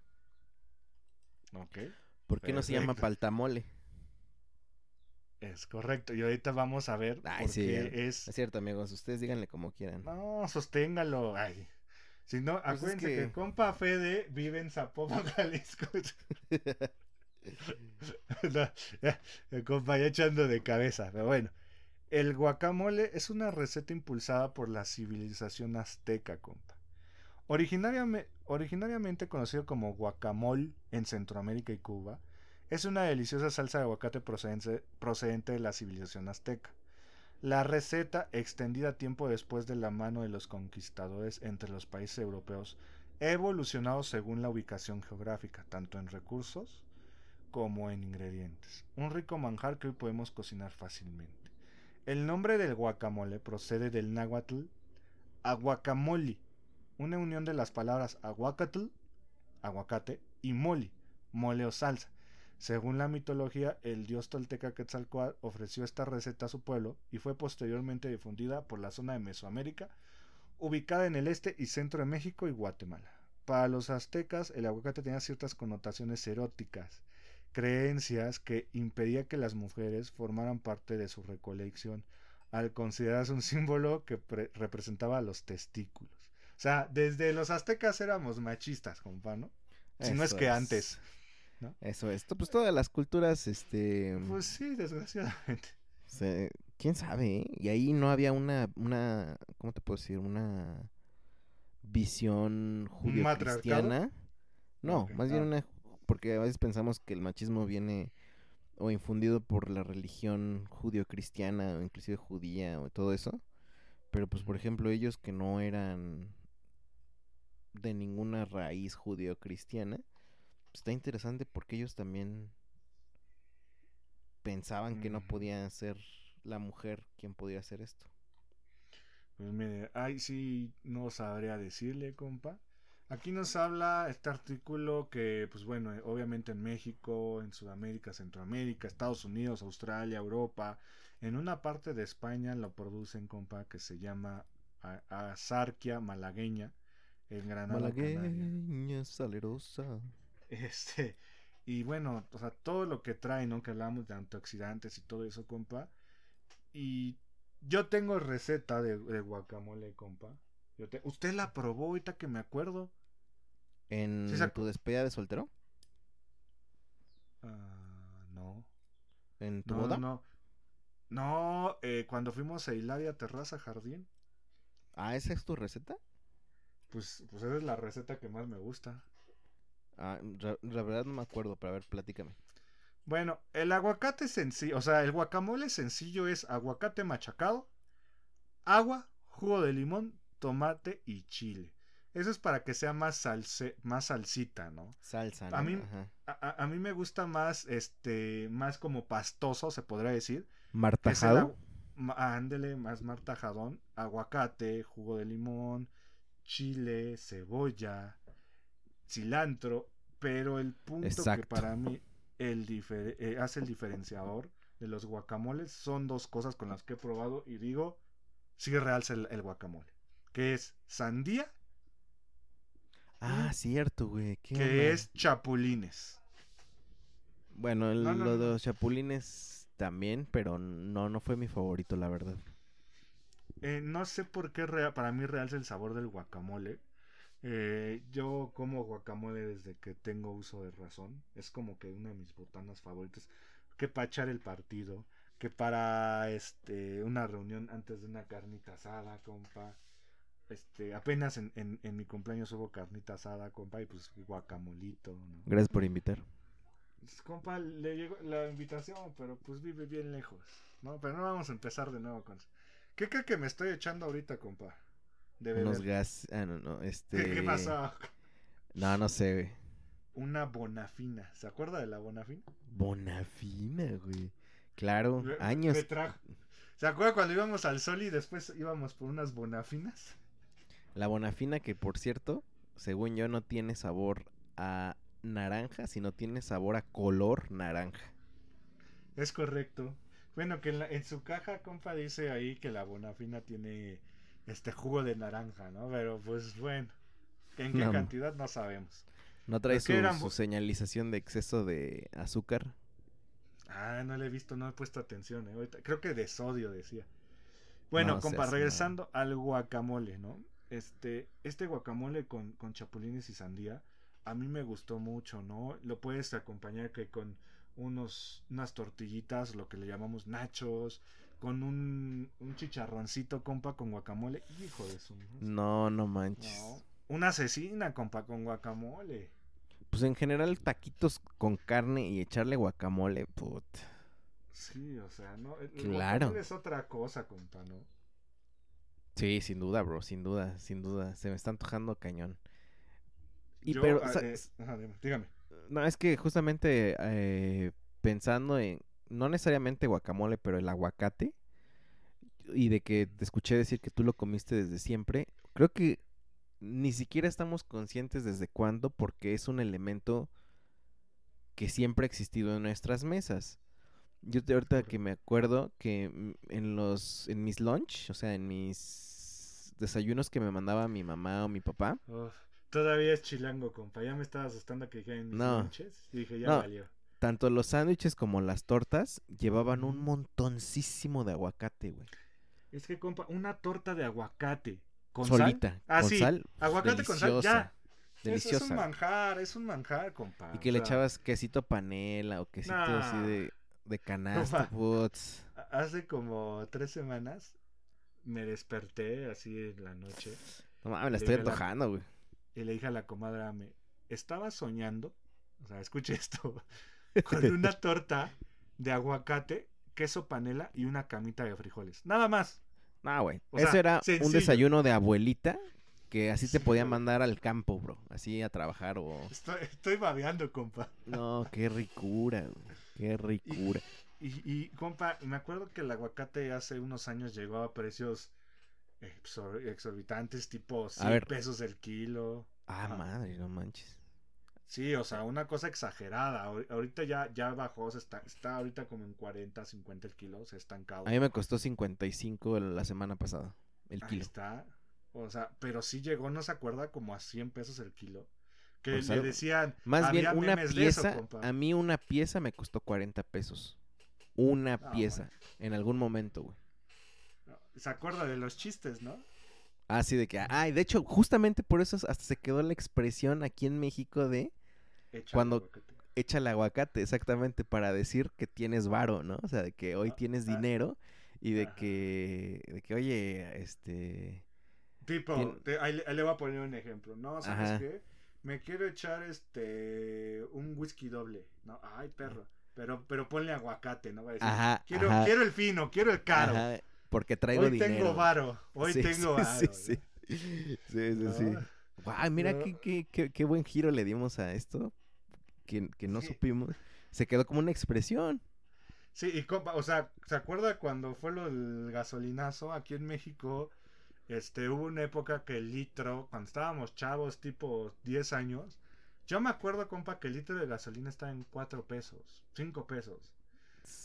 Ok. ¿Por qué no se llama paltamole? Es correcto. Y ahorita vamos a ver Ay, sí, es... es cierto, amigos. Ustedes díganle como quieran. No, sosténgalo. Ay. Si no, pues acuérdense que... compa Fede vive en Zapopan, (laughs) Jalisco. el compa ya echando de cabeza. Pero bueno. El guacamole es una receta impulsada por la civilización azteca, compa. Originariamente, conocido como guacamole en Centroamérica y Cuba, es una deliciosa salsa de aguacate procedente, de la civilización azteca. La receta, extendida tiempo después de la mano de los conquistadores entre los países europeos, ha evolucionado según la ubicación geográfica, tanto en recursos como en ingredientes. Un rico manjar que hoy podemos cocinar fácilmente. El nombre del guacamole procede del náhuatl aguacamoli, una unión de las palabras aguacatl, aguacate, y moli, mole o salsa. Según la mitología, el dios tolteca Quetzalcoatl ofreció esta receta a su pueblo y fue posteriormente difundida por la zona de Mesoamérica, ubicada en el este y centro de México y Guatemala. Para los aztecas, el aguacate tenía ciertas connotaciones eróticas, creencias que impedía que las mujeres formaran parte de su recolección, al considerarse un símbolo que representaba los testículos. O sea, desde los aztecas éramos machistas, compa, ¿no? Si no es que antes. ¿No? Eso es. Pues todas las culturas, este. Pues sí, desgraciadamente. (laughs) ¿Quién sabe? Eh? Y ahí no había una, una, ¿cómo te puedo decir? Una visión judío-cristiana. No, más bien una, porque a veces pensamos que el machismo viene o infundido por la religión judío-cristiana o inclusive judía o todo eso. Pero pues por ejemplo ellos que no eran de ninguna raíz judío-cristiana, está interesante porque ellos también pensaban que no podía ser la mujer quien podía hacer esto. Pues mire, ay, sí, no sabría decirle, compa. Aquí nos habla este artículo que, pues bueno, eh, obviamente en México, en Sudamérica, Centroamérica, Estados Unidos, Australia, Europa, en una parte de España lo producen, compa, que se llama Azarquia malagueña, en Granada. Canaria. Malagueña salerosa. (laughs) Este, y bueno, o sea, todo lo que trae, ¿no? Que hablamos de antioxidantes y todo eso, compa. Y yo tengo receta de, de guacamole, compa. Yo te- ¿Usted la probó ahorita que me acuerdo? ¿En Sí, tu despedida de soltero? Ah, no. ¿En tu No, boda? no. No, eh, cuando fuimos a Hilaria Terraza Jardín, Ah, ¿esa es tu receta? pues, pues esa es la receta que más me gusta. Ah, la verdad no me acuerdo, pero a ver, platícame. Bueno, el aguacate sencillo, o sea, el guacamole sencillo es aguacate machacado, agua, jugo de limón, tomate y chile. Eso es para que sea más salse, más salsita, ¿no? Salsa, ¿no? A mí-. A, mí me gusta más, este, más como pastoso, se podría decir. ¿Martajado? Ándele, más martajadón, aguacate, jugo de limón, chile, cebolla, cilantro, pero el punto que para mí el eh, hace el diferenciador de los guacamoles son dos cosas con las que he probado y digo, sí realza el, el guacamole, que es sandía, Ah, cierto, güey. que es chapulines. Bueno, el- No, no, lo de los chapulines también, pero no, no fue mi favorito, la verdad. Eh, no sé por qué para mí realza el sabor del guacamole. Eh, yo como guacamole desde que tengo uso de razón. Es como que una de mis botanas favoritas. Que para echar el partido. Que para este una reunión antes de una carnita asada, compa. Este, apenas en, en, en mi cumpleaños hubo carnita asada, compa, y pues guacamolito, ¿no? Gracias por invitar. Pues, Compa, le llegó la invitación, pero pues vive bien lejos, ¿no? Pero no vamos a empezar de nuevo con... ¿Qué cree que me estoy echando ahorita, compa? De Unos gas. Ah, no, no. Este. ¿Qué, qué pasó? No, no sé, güey. Una bonafina. ¿Se acuerda de la bonafina? Bonafina, güey. Claro, Me- años. me trajo- ¿Se acuerda cuando íbamos al sol y después íbamos por unas bonafinas? La bonafina, que por cierto, según yo, no tiene sabor a naranja, sino tiene sabor a color naranja. Es correcto. Bueno, que en, la- en su caja, compa, dice ahí que la bonafina tiene este jugo de naranja, ¿no? Pero pues bueno, en qué No. cantidad no sabemos. ¿No trae ¿Pero qué su, eran su señalización de exceso de azúcar? Ah, no le he visto, no he puesto atención, ¿eh? Ahorita- creo que de sodio decía. Bueno, No compa, regresando al guacamole, ¿no? Este, este guacamole con, con chapulines y sandía, a mí me gustó mucho, ¿no? Lo puedes acompañar que con unos, unas tortillitas, lo que le llamamos nachos, con un, un chicharroncito, compa, con guacamole. Hijo de su... No, no manches. No. Una asesina, compa, con guacamole. Pues en general, taquitos con carne y echarle guacamole, put. Sí, o sea, no. El, Claro. es otra cosa, compa, ¿no? Sí, sin duda, bro, sin duda, sin duda. Se me está antojando cañón. Y Yo, pero, ah, eh, ajá, dígame. No, es que justamente eh, pensando en, no necesariamente guacamole, pero el aguacate, y de que te escuché decir que tú lo comiste desde siempre, creo que ni siquiera estamos conscientes desde cuándo, porque es un elemento que siempre ha existido en nuestras mesas. Yo de ahorita que me acuerdo que mm, en los, en mis lunch, o sea, en mis desayunos que me mandaba mi mamá o mi papá, Uf, todavía es chilango, compa. Ya me estaba asustando que dijeran mis No. lonches. Y dije, ya No. valió. Tanto los sándwiches como las tortas llevaban un montoncísimo de aguacate, güey. Es que, compa, una torta de aguacate. ¿Con Solita, sal? Ah, con sí. sal. Aguacate con sal, ya. deliciosa, Eso es un manjar, es un manjar, compa. y que o le sea, echabas quesito panela o quesito así de, de canasta, (laughs) putz. Hace como tres semanas me desperté así en la noche No mames, la estoy antojando, güey. y le dije a la comadre, me estaba soñando, o sea, escuche (laughs) esto, (laughs) con una torta de aguacate, queso panela y una camita de frijoles. Nada más. No, güey. Sea, era un desayuno de abuelita que así te Sí, podía güey. mandar al campo, bro. Así a trabajar o... Estoy, estoy babeando, compa. No, qué ricura, güey. Qué ricura. Y, y, compa, me acuerdo que el aguacate hace unos años llegó a precios exor- exorbitantes, tipo A 100 ver. pesos el kilo. Ah, Ajá. madre, no manches. Sí, o sea, una cosa exagerada. Ahor- Ahorita ya, ya bajó, se está, está ahorita como en 40, 50 el kilo, se ha estancado. A mí me costó 55 la semana pasada, el Ahí kilo. está. O sea, pero sí llegó, ¿no se acuerda? Como a 100 pesos el kilo. Que Pues le algo- decían. Más bien, una memes de eso, pieza, compa. a mí una pieza me costó 40 pesos. Una Ah, pieza, en algún momento, güey. Se acuerda de los chistes, ¿no? Así de que, ay, de hecho, justamente por eso hasta se quedó la expresión aquí en México de Échale Cuando- aguacate. echa el aguacate, exactamente, para decir que tienes varo, ¿no? O sea, de que hoy Ah, tienes ah. dinero y de Ajá. que, de que, oye, este... Tipo, Tien- te- ahí, le- ahí le voy a poner un ejemplo. No, ¿sabes Ajá. qué? Me quiero echar este un whisky doble. No, ay, perro. Pero, pero ponle aguacate, ¿no? Va a decir, Ajá, quiero, quiero el fino, quiero el caro. Porque traigo Hoy dinero. tengo varo. Hoy Sí, tengo sí, varo. Sí, sí. Sí, sí, No, sí. Guau, mira no. qué, qué, qué, qué buen giro le dimos a esto. Que, que no Sí. supimos. Se quedó como una expresión. Sí, y compa, o sea, ¿se acuerda cuando fue lo del gasolinazo aquí en México? Este, hubo una época que el litro, cuando estábamos chavos, tipo 10 años, yo me acuerdo, compa, que el litro de gasolina estaba en 4 pesos, 5 pesos.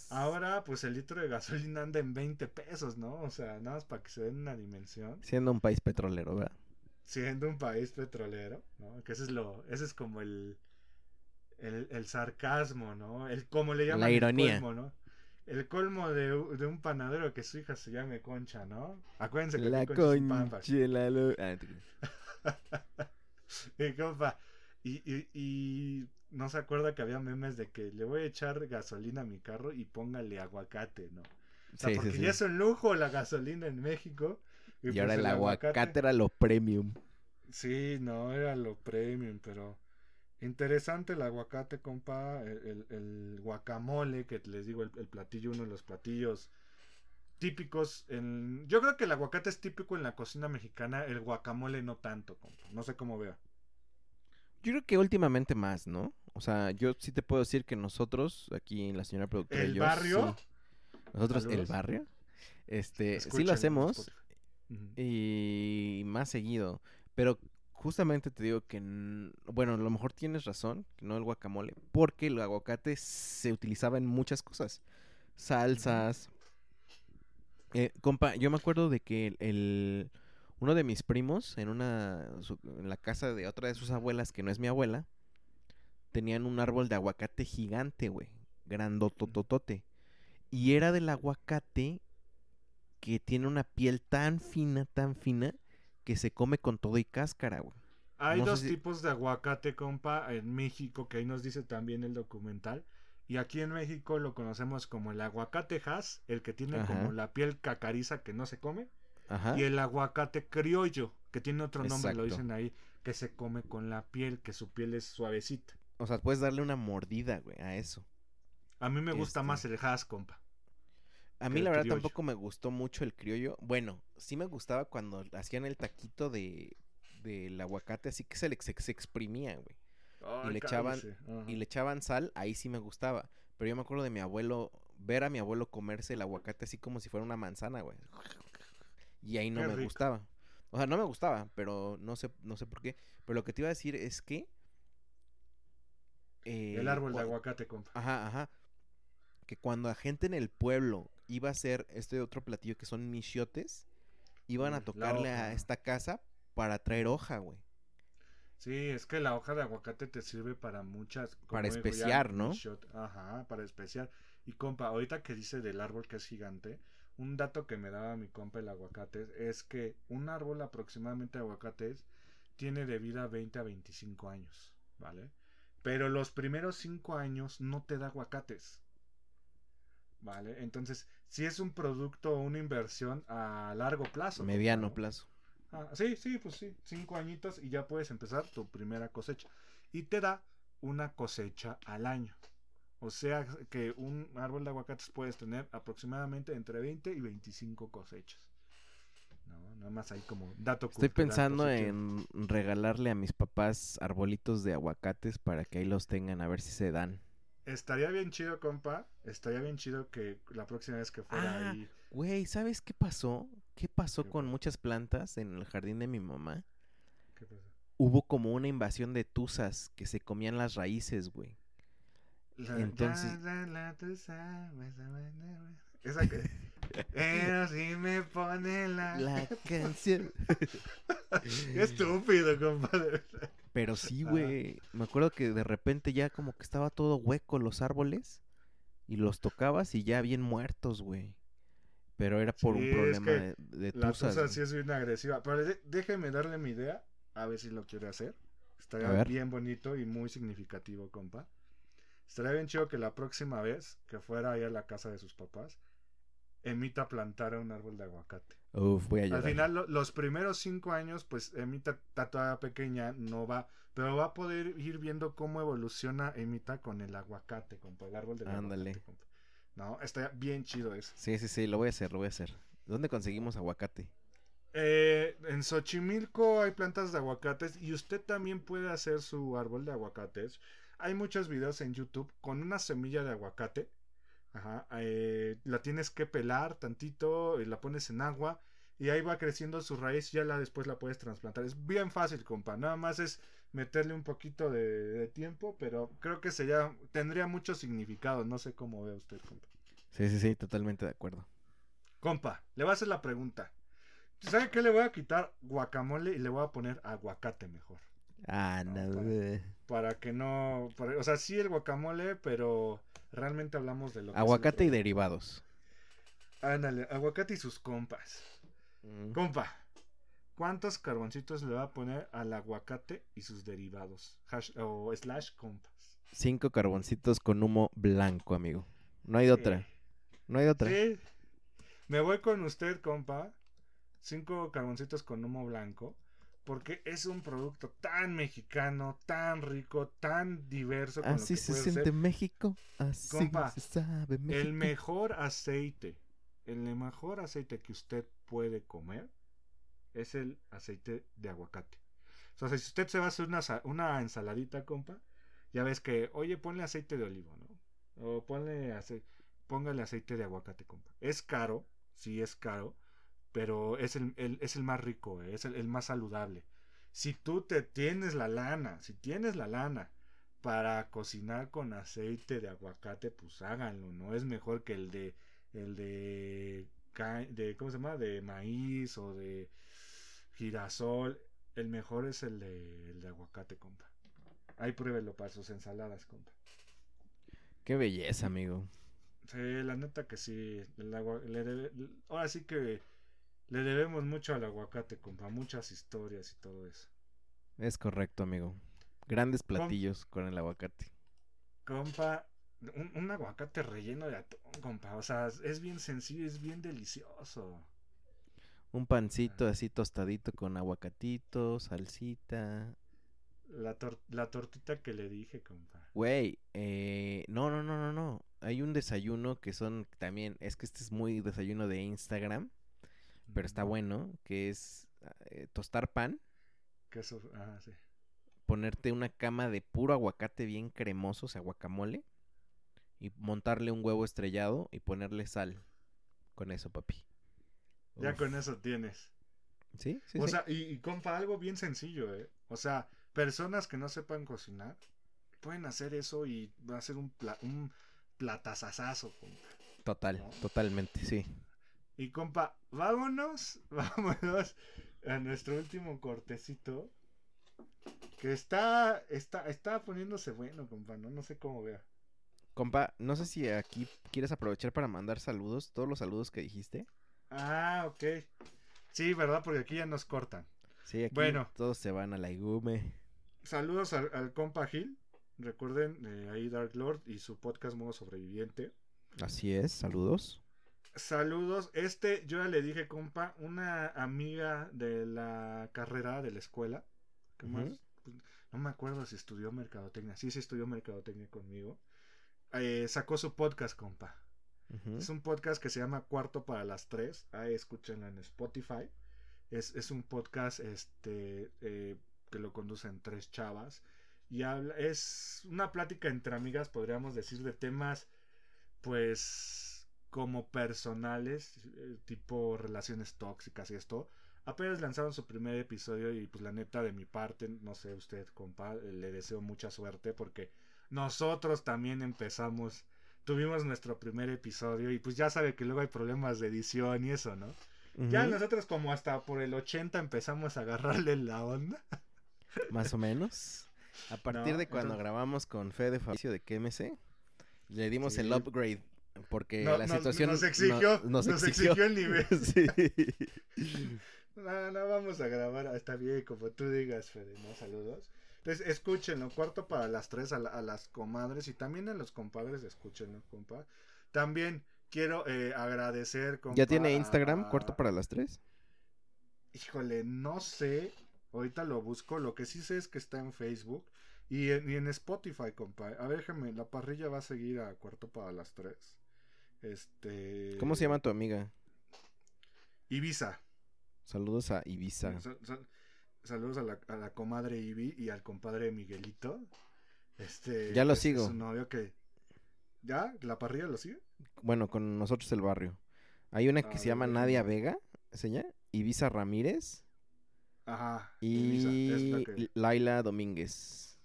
Ahora, pues el litro de gasolina anda en 20 pesos, ¿no? O sea, nada más para que se den una dimensión. Siendo un país petrolero, ¿verdad? Siendo un país petrolero, ¿no? Que ese es lo, ese es como el, el, el sarcasmo, ¿no? El, como le llaman La el colmo, ¿no? El colmo de, de un panadero que su hija se llame Concha, ¿no? Acuérdense que La Concha la lo- ah. Y, (laughs) compa, y, y, y no se acuerda que había memes de que le voy a echar gasolina a mi carro y póngale aguacate, ¿no? O sea, Sí, porque sí, sí. ya es un lujo la gasolina en México. Y pues ahora el aguacate era lo premium. Sí, no, era lo premium, pero interesante el aguacate, compa, el, el- el guacamole, que les digo, el, el platillo, uno de los platillos típicos en... Yo creo que el aguacate es típico en la cocina mexicana, el guacamole no tanto, compa, no sé cómo vea. Yo creo que últimamente más, ¿no? O sea, yo sí te puedo decir que nosotros, aquí en la señora productora. y ¿El yo, barrio? sí. Nosotros, el barrio. Este, sí lo hacemos. Y más seguido. Pero justamente te digo que, bueno, a lo mejor tienes razón, que no el guacamole, porque el aguacate se utilizaba en muchas cosas. Salsas. Eh, compa, yo me acuerdo de que el, el- uno de mis primos, en una, su- en la casa de otra de sus abuelas, que no es mi abuela, tenían un árbol de aguacate gigante, güey, grandotototote. Y era del aguacate que tiene una piel tan fina, tan fina, que se come con todo y cáscara, güey. Hay No dos si- tipos de aguacate, compa, en México, que ahí nos dice también el documental. Y aquí en México lo conocemos como el aguacate Hass, el que tiene Ajá. como la piel cacariza que no se come. Ajá. Y el aguacate criollo, que tiene otro nombre, lo dicen ahí, que se come con la piel, que su piel es suavecita. O sea, puedes darle una mordida, güey, a eso. A mí me gusta Este. más el Hass, compa. A mí la verdad criollo. tampoco me gustó mucho el criollo. Bueno, sí me gustaba cuando hacían el taquito de del aguacate, así que se le se, se exprimía, güey. Ay, le echaban-. Y le echaban sal, ahí sí me gustaba. Pero yo me acuerdo de mi abuelo, ver a mi abuelo comerse el aguacate así como si fuera una manzana, güey. Y ahí no Qué me rico. gustaba. O sea, no me gustaba, pero no sé, no sé por qué. Pero lo que te iba a decir es que. eh, El árbol de cua- aguacate, compa. Ajá, ajá. Que cuando la gente en el pueblo iba a hacer este otro platillo que son michiotes, iban a la tocarle a esta casa para traer hoja, güey. Sí, es que la hoja de aguacate te sirve para muchas. Para ya, especiar, ¿no? Ajá, para especiar. Y compa, ahorita que dice del árbol que es gigante, un dato que me daba mi compa el aguacate es que un árbol aproximadamente de aguacates tiene de vida 20 a 25 años, ¿vale? Pero los primeros 5 años no te da aguacates. ¿Vale? Entonces, si es un producto o una inversión a largo plazo. Mediano ¿no? plazo. Ah, sí, sí, pues sí, cinco añitos y ya puedes empezar tu primera cosecha. Y te da una cosecha al año. O sea que un árbol de aguacates puedes tener aproximadamente entre 20 y 25 cosechas. No, nada más ahí como dato Estoy pensando en regalarle a mis papás arbolitos de aguacates para que ahí los tengan, a ver si se dan. Estaría bien chido, compa. Estaría bien chido que la próxima vez que fuera Ah, ahí. Güey, ¿sabes qué pasó? ¿Qué pasó ¿Qué con muchas plantas en el jardín de mi mamá? ¿Qué pasó? Hubo como una invasión de tuzas que se comían las raíces, güey. La- Entonces- la, la, sabes. Esa que. (laughs) Pero si me pone la. La canción. (laughs) Qué estúpido, compadre. Pero sí, güey. Me acuerdo que de repente ya como que estaba todo hueco los árboles. Y los tocabas y ya bien muertos, güey. Pero era por Sí, un es problema que de, de La tuzas. tusa sí es bien agresiva. Pero de- déjeme darle mi idea. A ver si lo quiere hacer. Estaría bien bonito y muy significativo, compa. Estaría bien chido que la próxima vez que fuera ahí a la casa de sus papás, Emita plantara un árbol de aguacate. Uf, voy a Al llorar. final, lo- los primeros cinco años, pues Emita está todavía pequeña, no va, pero va a poder ir viendo cómo evoluciona Emita con el aguacate, compa, el árbol Ándale. aguacate, compa. No, está bien chido eso. Sí, sí, sí, lo voy a hacer, lo voy a hacer. ¿Dónde conseguimos aguacate? Eh, en Xochimilco hay plantas de aguacates y usted también puede hacer su árbol de aguacates. Hay muchos videos en YouTube con una semilla de aguacate. Ajá, eh, la tienes que pelar tantito y la pones en agua y ahí va creciendo su raíz. Ya la después la puedes trasplantar. Es bien fácil, compa. Nada más es meterle un poquito de, de tiempo, pero creo que sería tendría mucho significado. No sé cómo ve usted, compa. Sí, sí, sí, totalmente de acuerdo. Compa, le voy a hacer la pregunta. ¿Sabe qué? Le voy a quitar guacamole y le voy a poner aguacate mejor. Ah, no. para- que no. para- o sea, sí el guacamole, pero realmente hablamos de lo que. es Aguacate y derivados. Ándale, aguacate y sus compas. Mm. Compa, ¿cuántos carboncitos le va a poner al aguacate y sus derivados? Hash- o slash compas. Cinco carboncitos con humo blanco, amigo. No hay otra. No hay otra. Sí. Me voy con usted, compa. Cinco carboncitos con humo blanco. Porque es un producto tan mexicano, tan rico, tan diverso. Con Así lo que se siente ser. México. Así Compa, se sabe México. El mejor aceite, el mejor aceite que usted puede comer es el aceite de aguacate. O sea, si usted se va a hacer una, una ensaladita, compa, ya ves que, oye, ponle aceite de olivo, ¿no? O ponle ace- póngale aceite de aguacate, compa. Es caro, sí es caro, pero es el, el- es el más rico, eh, es el, el más saludable. Si tú te tienes la lana, si tienes la lana para cocinar con aceite de aguacate, pues háganlo, ¿no? Es mejor que el de el de, de ¿cómo se llama? de maíz o de girasol. El mejor es el de, el de aguacate, compa. Ahí pruébelo para sus ensaladas, compa. Qué belleza, amigo. Sí, la neta que sí. el agua- ahora sí que le debemos mucho al aguacate, compa. Muchas historias y todo eso. Es correcto, amigo. Grandes platillos con el aguacate. Compa, un, un aguacate relleno de atún, compa. O sea, es bien sencillo, es bien delicioso. Un pancito así tostadito con aguacatito, salsita. La, tor- la tortita que le dije, compa. Güey, eh, no, no, no, no, no. Hay un desayuno que son también, es que este es muy desayuno de Instagram, pero está bueno, que es eh, tostar pan, Queso, ajá, sí. ponerte una cama de puro aguacate bien cremoso, o sea, guacamole, y montarle un huevo estrellado y ponerle sal. Con eso, papi. Ya Uf. con eso tienes. Sí, sí, o sí. sea, y, y compa, algo bien sencillo, ¿eh? O sea, personas que no sepan cocinar pueden hacer eso y va a ser un, pla un platazazazo, compa. Total, ¿no? totalmente, sí. Y compa, vámonos, (laughs) vámonos a nuestro último cortecito. Que está, está, está poniéndose bueno, compa, ¿no? No sé cómo vea. Compa, no sé si aquí quieres aprovechar para mandar saludos, todos los saludos que dijiste. Ah, ok. Sí, ¿verdad? Porque aquí ya nos cortan. Sí, aquí Bueno. todos se van a la igume. Saludos al, al compa Gil. Recuerden, eh, ahí Dark Lord y su podcast Modo Sobreviviente. Así es, saludos. Saludos. Este, yo ya le dije, compa, una amiga de la carrera de la escuela. ¿qué Ujú. más? Pues, no me acuerdo si estudió mercadotecnia. Sí, sí estudió mercadotecnia conmigo. Eh, sacó su podcast, compa. Es un podcast que se llama Cuarto para las Tres. Ahí escúchenlo en Spotify. Es, es un podcast este, eh, que lo conducen tres chavas. Y habla, es una plática entre amigas, podríamos decir, de temas, pues, como personales, eh, tipo relaciones tóxicas y esto. Apenas lanzaron su primer episodio y pues la neta de mi parte, no sé usted, compa, le deseo mucha suerte porque nosotros también empezamos, tuvimos nuestro primer episodio y pues ya sabe que luego hay problemas de edición y eso, ¿no? Ya nosotros como hasta por el 80 empezamos a agarrarle la onda. (laughs) Más o menos. A partir No, de cuando entonces- grabamos con Fede Fabricio de KMC, le dimos el upgrade. Porque No, la nos- situación nos exigió- no- nos nos exigió. exigió el nivel. (laughs) Sí. (laughs) No, no vamos a grabar, ah, está bien, como tú digas, Fede, ¿no? Saludos. Entonces, escúchenlo, cuarto para las tres, a, la- a las comadres y también a los compadres, escúchenlo, compa. También quiero eh, agradecer, compa. ¿Ya tiene Instagram, a- cuarto para las tres? Híjole, no sé, ahorita lo busco, lo que sí sé es que está en Facebook y en, y en Spotify, compa. A ver, déjame, la parrilla va a seguir a cuarto para las tres. Este... ¿Cómo se llama tu amiga? Ibiza. Saludos a Ibiza. Sa- sa- saludos a la, a la comadre Ibi y al compadre Miguelito. Este, Ya lo es- es sigo. su novio que. ¿Ya? ¿La parrilla lo sigue? Bueno, con nosotros el barrio. Hay una que A se llama Nadia. Vega, ¿es ella? Ibiza Ramírez Ajá. Y es la que- Laila Domínguez.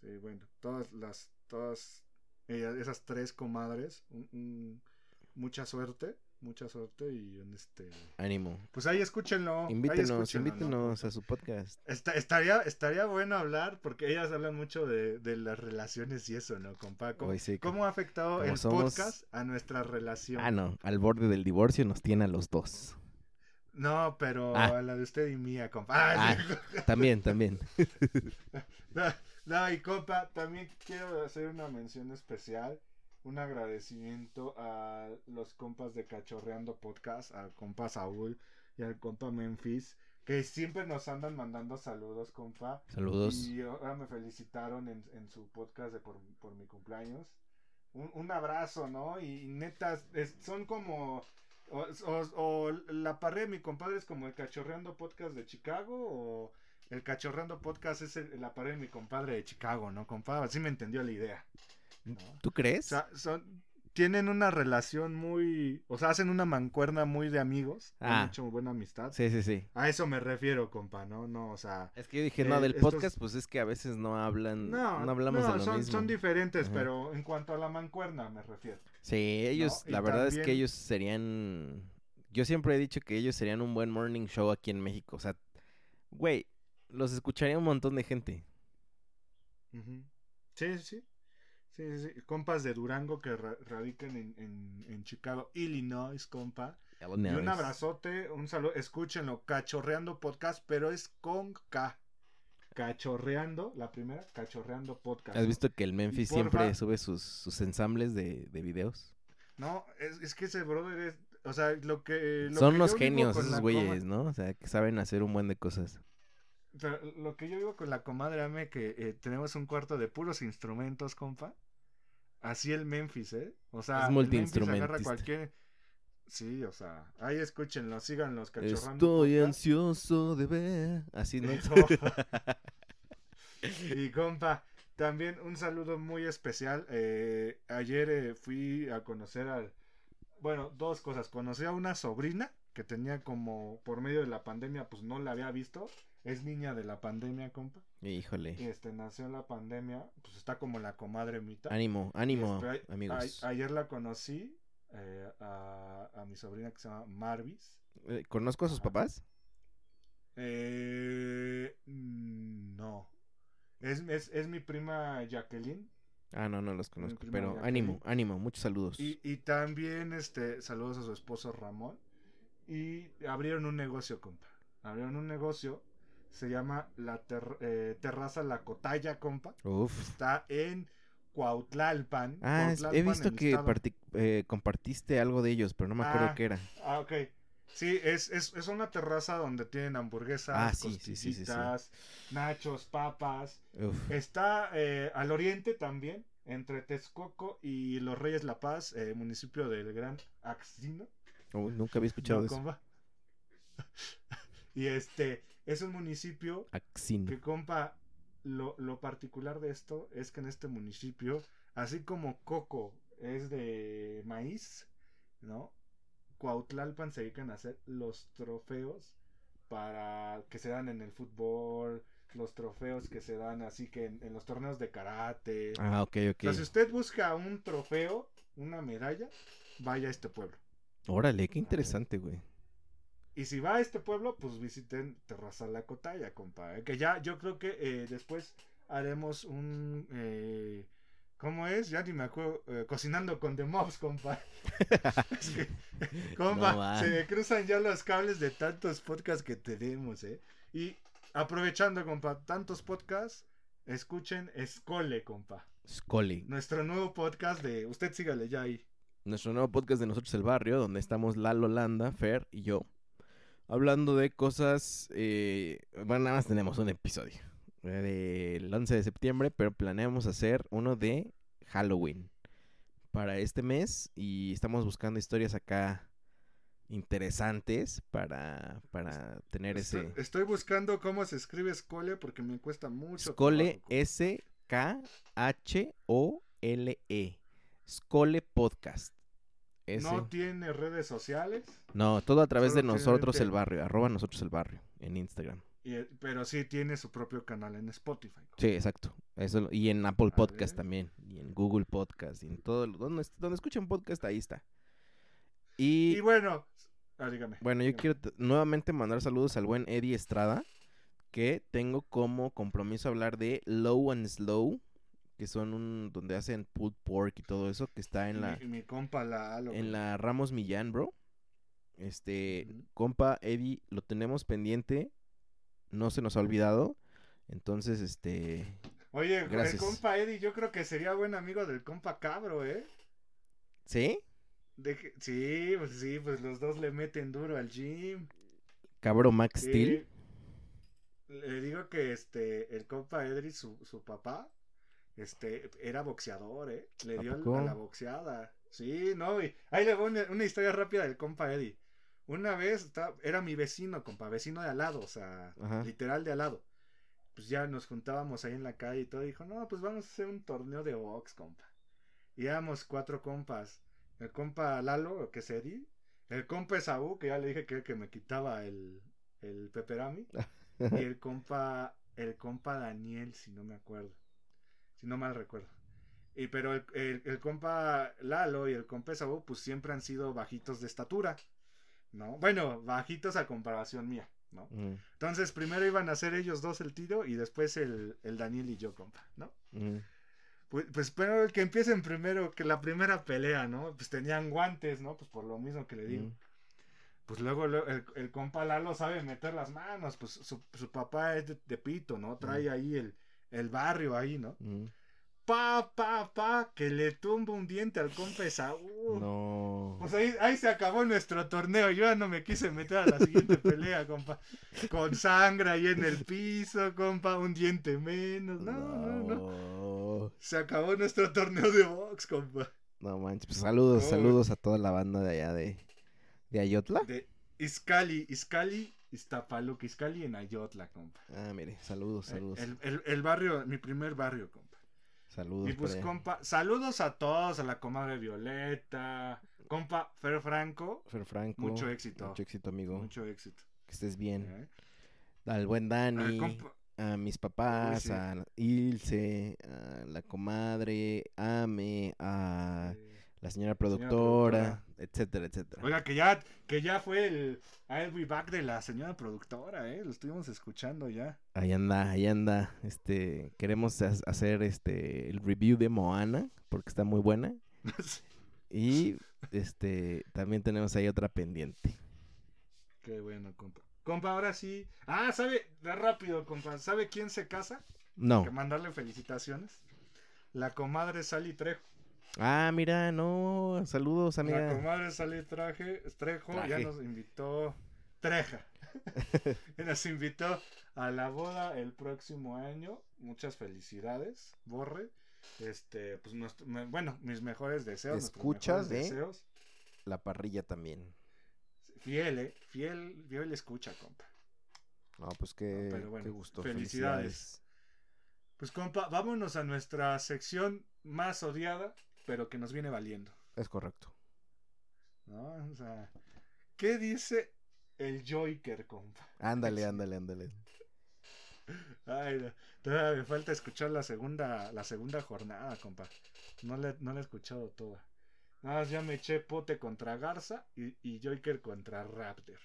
Sí, bueno, todas las. Todas ellas, esas tres comadres. un- un- mucha suerte. Mucha suerte y este. Ánimo. Pues ahí escúchenlo. ahí Invítenos, a su podcast. Está- estaría, estaría bueno hablar porque ellas hablan mucho de, de las relaciones y eso, ¿no, compa? ¿Cómo, Hoy sí, cómo ha afectado el somos- podcast a nuestra relación? Ah, no, al borde del divorcio nos tiene a los dos. No, pero Ah. a la de usted y mía, compa. Ah. (laughs) También, también. (laughs) No, y compa, también quiero hacer una mención especial, un agradecimiento a los compas de Cachorreando Podcast, al compa Saúl y al compa Memphis, que siempre nos andan mandando saludos, compa. Saludos. Y ahora me felicitaron en, en su podcast de por, por mi cumpleaños. Un, un abrazo, ¿no? Y, neta, es- son como... O, o- o la parrilla de mi compadre es como el cachorreando podcast de Chicago o el cachorreando podcast es el- la pared de mi compadre de Chicago, ¿no, compadre? Así me entendió la idea. ¿no? ¿Tú O crees? sea, son, tienen una relación muy... O sea, hacen una mancuerna muy de amigos. Ah. Han hecho buena amistad. Sí, sí, sí. A eso me refiero, compa, ¿no? No, o sea... Es que yo dije, no, Eh, del estos- podcast, pues es que a veces no hablan, no, No, hablamos no, de lo son, mismo. son diferentes, Ajá. pero en cuanto a la mancuerna me refiero. Sí, ellos, la verdad es que ellos serían, yo siempre he dicho que ellos serían un buen morning show aquí en México. O sea, güey, los escucharía un montón de gente. Ujú. Sí, sí, sí. Sí. Compas de Durango que ra- radican en, en, en Chicago, Illinois, compa. Y un abrazote, un saludo. Escúchenlo, Cachorreando Podcast, pero es con K. Cachorreando, la primera, Cachorreando Podcast. ¿Has visto que el Memphis porfa- siempre sube sus, sus ensambles de, de videos? No, es, es que ese brother es. O sea, lo que. lo Son que vivo genios esos güeyes, coma- ¿no? O sea, que saben hacer un buen de cosas. Pero lo que yo digo con la comadre Ame, que eh, tenemos un cuarto de puros instrumentos, compa. Así el Memphis, ¿eh? O sea, Es Memphis agarra multiinstrumentista. cualquier. Sí, o sea, ahí escúchenlo, síganlos, cachorrando. Estoy ansioso de ver. Así, ¿no? (laughs) Y compa, también un saludo muy especial. eh, ayer eh, fui a conocer al. Bueno, dos cosas. Conocí a una sobrina que tenía como por medio de la pandemia, pues no la había visto. Es niña de la pandemia, compa. Híjole. Este nació en la pandemia, pues está como la comadre mitad. Ánimo, ánimo, Este, a- amigos. a- ayer la conocí eh, a, a mi sobrina que se llama Marvis. Eh, ¿Conozco a sus Ajá. papás? Eh, no. Es, es, es mi prima Jacqueline. Ah, no, no los conozco. Pero Jacqueline. ánimo, ánimo, muchos saludos. Y, y también este saludos a su esposo Ramón. Y abrieron un negocio, compa. Abrieron un negocio. Se llama la ter- eh, Terraza La Cotalla, compa. Uf. Está en Cuautlalpan. Ah, he visto que eh, compartiste algo de ellos, pero no me acuerdo Ah, qué era. Ah, ok. Sí, es, es, es una terraza donde tienen hamburguesas, Ah, sí, sí, sí, nachos, papas. Uf. Está eh, al oriente también, entre Texcoco y Los Reyes La Paz, eh, municipio del Gran Axino. Nunca había escuchado No, de eso. (laughs) y este, es un municipio Axin. que, compa, lo, lo particular de esto es que en este municipio, así como Coco es de maíz, ¿no? Cuautlalpan se dedican a hacer los trofeos para que se dan en el fútbol, los trofeos que se dan así que en, en los torneos de karate. Ah, ok, ok. O sea, si usted busca un trofeo, una medalla, vaya a este pueblo. Órale, qué interesante, güey. Y si va a este pueblo, pues visiten Terraza La Cotalla, compa. eh, Que ya, yo creo que eh, después haremos un... eh, ¿Cómo es? Ya ni me acuerdo. eh, cocinando con The Mobs, compa. (laughs) Es que, compa, No, se me cruzan ya los cables de tantos podcasts que tenemos, ¿eh? Y aprovechando, compa, tantos podcasts, escuchen Escole, compa. Scully. Nuestro nuevo podcast de... Usted sígale ya ahí. Nuestro nuevo podcast de Nosotros el Barrio, donde estamos Lalo Landa, Fer y yo. Hablando de cosas... eh, bueno, nada más tenemos un episodio. eh, Del 11 de septiembre, pero planeamos hacer uno de Halloween. Para este mes. Y estamos buscando historias acá interesantes para, para tener Estoy, ese... estoy buscando cómo se escribe Escole porque me cuesta mucho. Skole. S-K-H-O-L-E. Skole Podcast. No tiene redes sociales, No, todo a través de nosotros el barrio, arroba nosotros el barrio en Instagram. y- pero sí tiene su propio canal en Spotify. Sí, exacto. Eso, y en Apple A Podcast ver. también. Y en Google Podcast. Y en todo. lo- Donde, donde escuchen podcast, ahí está. Y, Y bueno, ah, dígame. bueno, yo quiero nuevamente mandar saludos al buen Eddie Estrada. Que tengo como compromiso hablar de Low and Slow. Que son un. donde hacen pulled pork y todo eso. Que está en la. Mi, mi compa Lalo. En la Ramos Millán, bro. Este, compa Eddie, lo tenemos pendiente. No se nos ha olvidado. Entonces, este. Oye, Gracias. el compa Eddie, yo creo que sería buen amigo del compa Cabro, ¿eh? ¿Sí? De que- sí, pues sí, pues los dos le meten duro al gym. Cabro Max Sí. Steel. Le digo que este, el compa Edri, su, su papá, este, era boxeador, ¿eh? Le ¿A dio poco? a la boxeada. Sí, no, y ahí le voy una, una historia rápida del compa Eddie. Una vez estaba- era mi vecino, compa, vecino de al lado, o sea, Ajá. literal de al lado. Pues ya nos juntábamos ahí en la calle y todo. Dijo, no, pues vamos a hacer un torneo de box, compa. Y éramos cuatro compas. El compa Lalo, que es Eddie. El compa Esaú, que ya le dije que, que me quitaba el, el peperami. (laughs) y el compa, el compa Daniel, si no me acuerdo. Si no mal recuerdo. Y pero el, el- el compa Lalo y el compa Esaú, pues siempre han sido bajitos de estatura. ¿No? Bueno, bajitos a comparación mía, ¿no? Mm, Entonces primero iban a hacer ellos dos el tiro y después el, el Daniel y yo, compa, ¿no? mm. Pues, pues pero que empiecen primero, que la primera pelea, ¿no? Pues tenían guantes, ¿no? Pues por lo mismo que le digo. Mm. Pues luego, el compa Lalo sabe meter las manos, pues su, su papá es de, de pito, ¿no? Trae ahí el, el barrio ahí, ¿no? Mm. Pa, pa, pa, que le tumba un diente al compa Esaú. No. Pues ahí, ahí se acabó nuestro torneo. Yo ya no me quise meter a la siguiente pelea, compa. Con sangre ahí en el piso, compa. Un diente menos. No, no, no. no. Se acabó nuestro torneo de box, compa. No manches. Pues saludos, saludos a toda la banda de allá de, de Ayotla. De Iscali, Iscali, Iztapaluca, Iscali en Ayotla, compa. Ah, mire, saludos, saludos. El, el- el barrio, mi primer barrio, compa. Saludos. Y pues, compa, saludos a todos, a la comadre Violeta, compa Fer Franco. Fer Franco. Mucho éxito. Mucho éxito, amigo. Mucho éxito. Que estés bien. ¿eh? Al buen Dani. a mis papás, sí. a Ilse, a la comadre, Ame, a eh, la señora productora. productora, etcétera, etcétera. Oiga, que ya, que ya fue el I'll be back de la señora productora, ¿eh? Lo estuvimos escuchando ya. Ahí anda, ahí anda. Este, queremos ha- hacer este el review de Moana porque está muy buena (laughs) y este también tenemos ahí otra pendiente. Qué bueno, compa. Compa, ahora sí. Ah, ¿sabe? De rápido, compa. ¿Sabe quién se casa? No. Que mandarle felicitaciones. La comadre Sally Trejo. Ah, mira, no. Saludos, La amiga. comadre Sally Traje, Trejo ya nos invitó. Treja. (laughs) (laughs) nos invitó a la boda el próximo año. Muchas felicidades, Borre. Este, pues nuestro- bueno, mis mejores deseos. Escuchas de- deseos. La parrilla también. Fiel, eh. Fiel, fiel escucha, compa. No, pues qué, pero bueno, qué gusto. felicidades. Pues, compa, vámonos a nuestra sección más odiada, pero que nos viene valiendo. Es correcto. ¿no? O sea, ¿qué dice el Joker, compa? Ándale, (laughs) ándale, ándale. Ay, no, todavía me falta escuchar la segunda, la segunda jornada, compa. No la, no la he escuchado toda. Nada más ya me eché Pote contra Garza y, y Joker contra Raptor.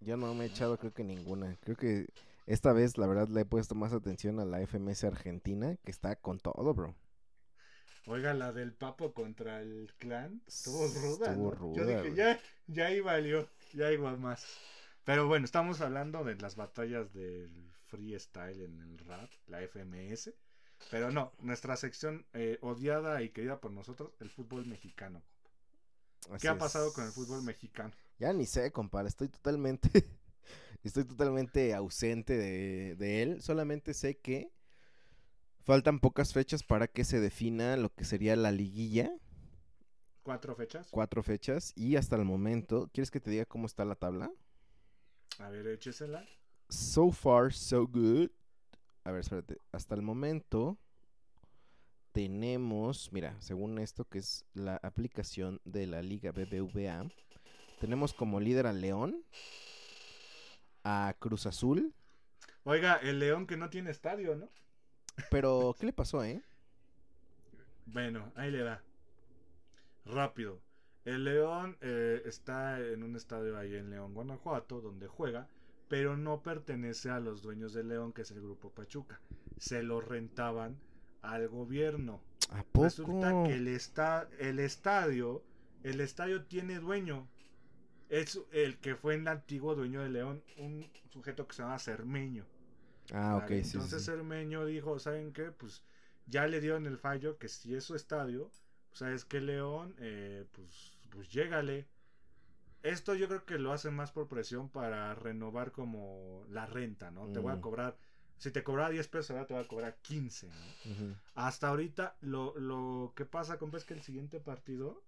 Yo no me he echado creo que ninguna. Creo que esta vez la verdad le he puesto más atención a la FMS Argentina, que está con todo, bro. Oiga, la del Papo contra el clan estuvo ruda. Estuvo ¿no? ruda, Yo dije, ya, ya ahí valió, ya iba más. Pero bueno, estamos hablando de las batallas del freestyle en el rap, la FMS. Pero no, nuestra sección eh, odiada y querida por nosotros, el fútbol mexicano. Así ¿Qué ha es. pasado con el fútbol mexicano? Ya ni sé, compadre. Estoy totalmente. (laughs) estoy totalmente ausente de, de él. Solamente sé que faltan pocas fechas para que se defina lo que sería la liguilla. ¿Cuatro fechas? Cuatro fechas. Y hasta el momento. ¿Quieres que te diga cómo está la tabla? A ver, échesela. So far, so good. A ver, espérate. Hasta el momento tenemos, mira, según esto que es la aplicación de la Liga BBVA, tenemos como líder a León, a Cruz Azul, Oiga, el León que no tiene estadio, ¿no? Pero ¿qué le pasó, eh? Bueno, ahí le da. Rápido. El León eh, está en un estadio ahí en León, Guanajuato, donde juega, pero no pertenece a los dueños del León, que es el grupo Pachuca. Se lo rentaban al gobierno. ¿A poco? Resulta que el, esta- el estadio, el estadio tiene dueño. Es el que fue el antiguo dueño de León, un sujeto que se llama Cermeño. Ah, ok, Vale, sí, Entonces sí. Cermeño dijo, ¿saben qué? Pues ya le dieron el fallo que si es su estadio, ¿sabes qué, León? Eh, pues, pues llégale. Esto yo creo que lo hace más por presión para renovar como la renta, ¿no? Te voy a Mm. cobrar, si te cobraba 10 pesos, ahora te voy a cobrar 15, ¿no? Hasta ahorita lo, lo que pasa, compa, es que el siguiente partido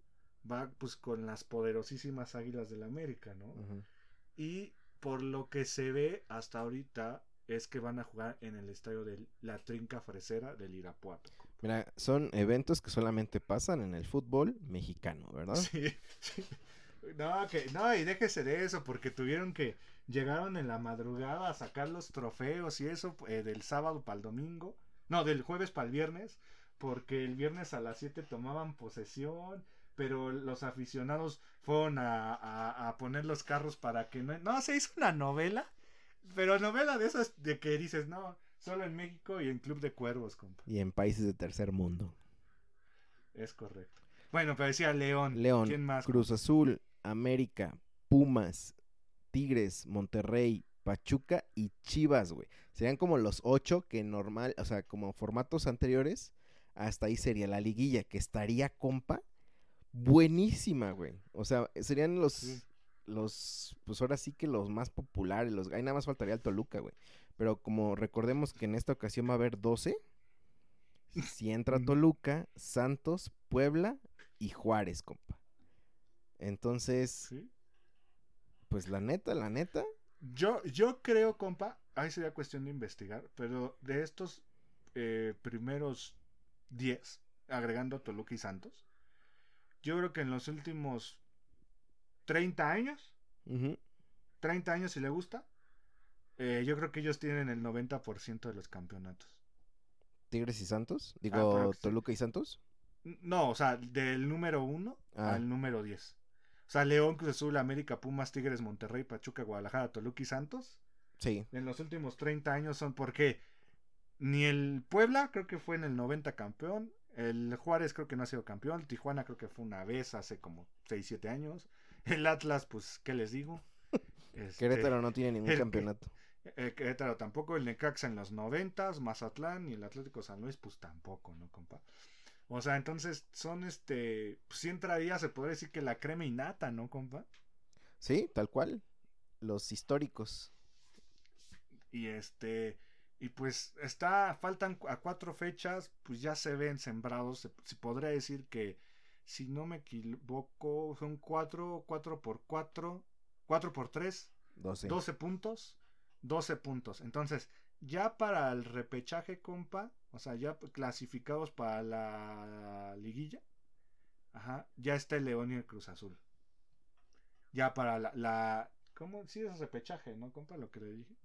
va pues con las poderosísimas Águilas del América, ¿no? Y por lo que se ve hasta ahorita es que van a jugar en el estadio de la Trinca Fresera del Irapuato. Mira, son eventos que solamente pasan en el fútbol mexicano, ¿verdad? Sí, (laughs) sí. No, que, no, y déjese de eso, porque tuvieron que llegaron en la madrugada a sacar los trofeos y eso eh, del sábado para el domingo. No, del jueves para el viernes, porque el viernes a las 7 tomaban posesión, pero los aficionados fueron a, a- a poner los carros para que no... No, se hizo una novela, pero novela de esas de que dices, no, solo en México y en Club de Cuervos, compa. Y en países de tercer mundo. Es correcto. Bueno, pero decía León. León, ¿Quién más? Cruz Azul, América, Pumas, Tigres, Monterrey, Pachuca y Chivas, güey. Serían como los ocho que normal, o sea, como formatos anteriores, hasta ahí sería la liguilla, que estaría, compa, buenísima, güey. O sea, serían los, Sí. Los, pues ahora sí que los más populares, los, ahí nada más faltaría el Toluca, güey. Pero como recordemos que en esta ocasión va a haber 12, si entra. Toluca, Santos, Puebla y Juárez, compa. Entonces, Sí. pues la neta, la neta, Yo, yo creo, compa, ahí sería cuestión de investigar, pero de estos eh, primeros 10, agregando Toluca y Santos, yo creo que en los últimos 30 años, ujú, 30 años si le gusta, eh, yo creo que ellos tienen el 90% de los campeonatos. Tigres y Santos, Ah, digo Toluca y Santos. No, o sea, del número 1 Ah. al número 10. O sea, León, Cruz Azul, América, Pumas, Tigres, Monterrey, Pachuca, Guadalajara, Toluca y Santos. Sí, en los últimos 30 años son porque ni el Puebla creo que fue en el 90 campeón, el Juárez creo que no ha sido campeón, Tijuana creo que fue una vez hace como 6, 7 años, el Atlas pues, ¿qué les digo? Este, (laughs) Querétaro no tiene ningún el- (laughs) campeonato. eh, Querétaro tampoco, el Necaxa en los 90, Mazatlán y el Atlético San Luis pues tampoco, ¿no, compa? O sea, entonces son este, pues sí entraría, se podría decir que la crema innata, ¿no, compa? Sí, tal cual. Los históricos. Y este, y pues está, faltan a cuatro fechas, pues ya se ven sembrados. Se, se podría decir que, si no me equivoco, son cuatro, cuatro por cuatro, cuatro por tres, 12. 12 puntos, 12 puntos. Entonces, ya para el repechaje, compa, o sea, ya clasificados para la liguilla, ajá, ya está el León y el Cruz Azul. ya para la, la ¿cómo? Sí, es repechaje, ¿no, compa? Lo que le dije.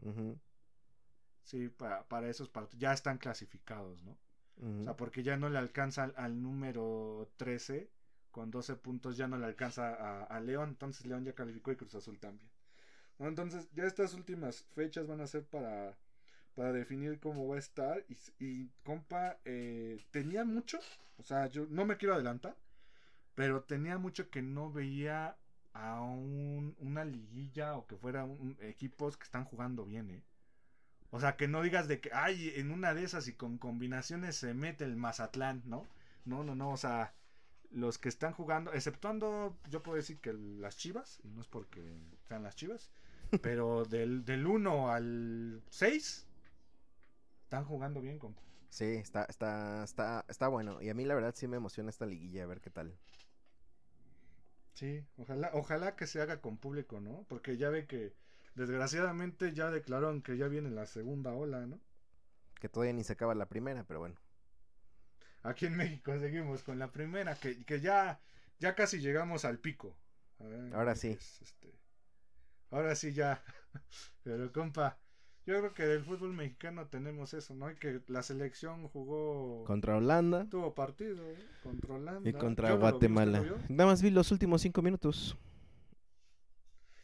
Sí, para, para esos partidos, ya están clasificados, ¿no? O sea, porque ya no le alcanza al, número 13 con 12 puntos, ya no le alcanza a, León, entonces León ya calificó y Cruz Azul también. Entonces, ya estas últimas fechas van a ser para, para definir cómo va a estar. Y, compa, eh, tenía mucho, o sea, yo no me quiero adelantar, pero tenía mucho que no veía a un- una liguilla o que fuera equipos que están jugando bien, ¿eh? O sea, que no digas de que, ay, en una de esas y con combinaciones se mete el Mazatlán, ¿no? No, no, no, o sea, los que están jugando, exceptuando, yo puedo decir que las Chivas, y no es porque sean las Chivas, (laughs) pero del, del 1 al 6 están jugando bien, compa. Sí, está, está, está, está bueno. Y a mí la verdad sí me emociona esta liguilla, a ver qué tal. Sí, ojalá, ojalá que se haga con público, ¿no? Porque ya ve que desgraciadamente ya declararon que ya viene la segunda ola, ¿no? Que todavía ni se acaba la primera, pero bueno. Aquí en México seguimos con la primera, que, que ya, ya casi llegamos al pico. A ver, Ahora sí. es, este, ahora sí ya. (laughs) Pero compa, yo creo que del fútbol mexicano tenemos eso, ¿no? Y que la selección jugó... Contra Holanda Tuvo partido ¿eh? contra Holanda. y contra Yo no lo vi, ¿usted Guatemala. Nada más vi los últimos cinco minutos.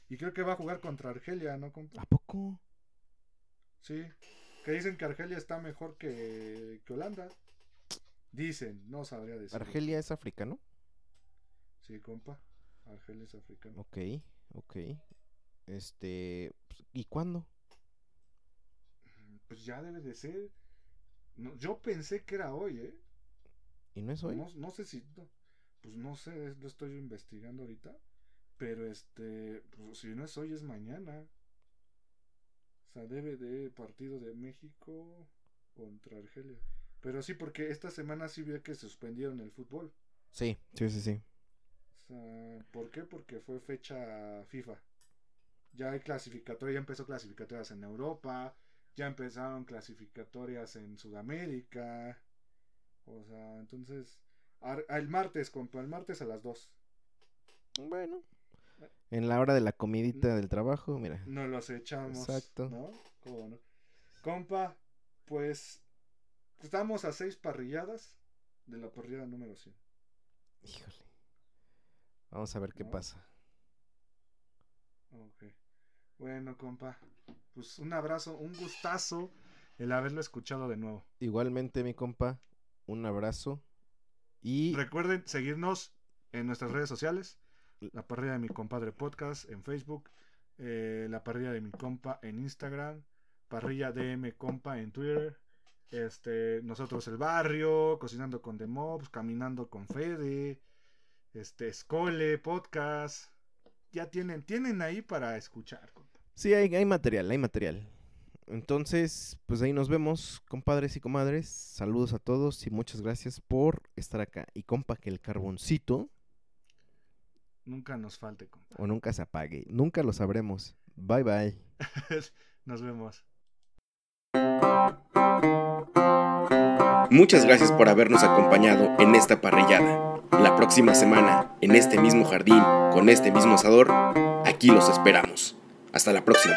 Y creo que va a jugar contra Argelia, ¿no, compa? ¿A poco? Sí. Que dicen que Argelia está mejor que, que Holanda. Dicen, no sabría decir. Argelia es africano. Sí, compa. Argelia es africano. Ok, ok. Este. pues, ¿Y cuándo? Pues ya debe de ser. No, yo pensé que era hoy, ¿eh? ¿Y no es hoy? No, no sé si. no, pues no sé, lo estoy investigando ahorita. Pero este. Pues si no es hoy, es mañana. O sea, debe de partido de México contra Argelia. Pero sí, porque esta semana sí vi que suspendieron el fútbol. Sí, sí, sí, sí. O sea, ¿por qué? Porque fue fecha FIFA. Ya hay clasificatorias, ya empezó clasificatorias en Europa, ya empezaron clasificatorias en Sudamérica. O sea, entonces, el martes, compa, el martes a las 2. Bueno. En la hora de la comidita del trabajo, mira. Nos los echamos. Exacto. ¿No? ¿Cómo no? Compa, pues estamos a seis parrilladas de la parrillada número 100. Híjole. Vamos a ver qué ¿No? pasa. Ok. Bueno, compa, pues un abrazo, un gustazo el haberlo escuchado de nuevo. Igualmente, mi compa, un abrazo. Y Recuerden seguirnos en nuestras redes sociales. La parrilla de mi compadre podcast en Facebook. eh, la parrilla de mi compa en Instagram. Parrilla DM compa en Twitter. Este, nosotros el barrio, cocinando con The Mobs, caminando con Fede. Este, Escole, podcast. Ya tienen, tienen ahí para escuchar, sí, hay material, hay material. Entonces, pues ahí nos vemos, compadres y comadres. Saludos a todos y muchas gracias por estar acá. Y compa, que el carboncito Nunca nos falte, compa. o nunca se apague. Nunca lo sabremos. Bye bye. (laughs) Nos vemos. Muchas gracias por habernos acompañado en esta parrillada. La próxima semana, en este mismo jardín, con este mismo asador, aquí los esperamos. Hasta la próxima.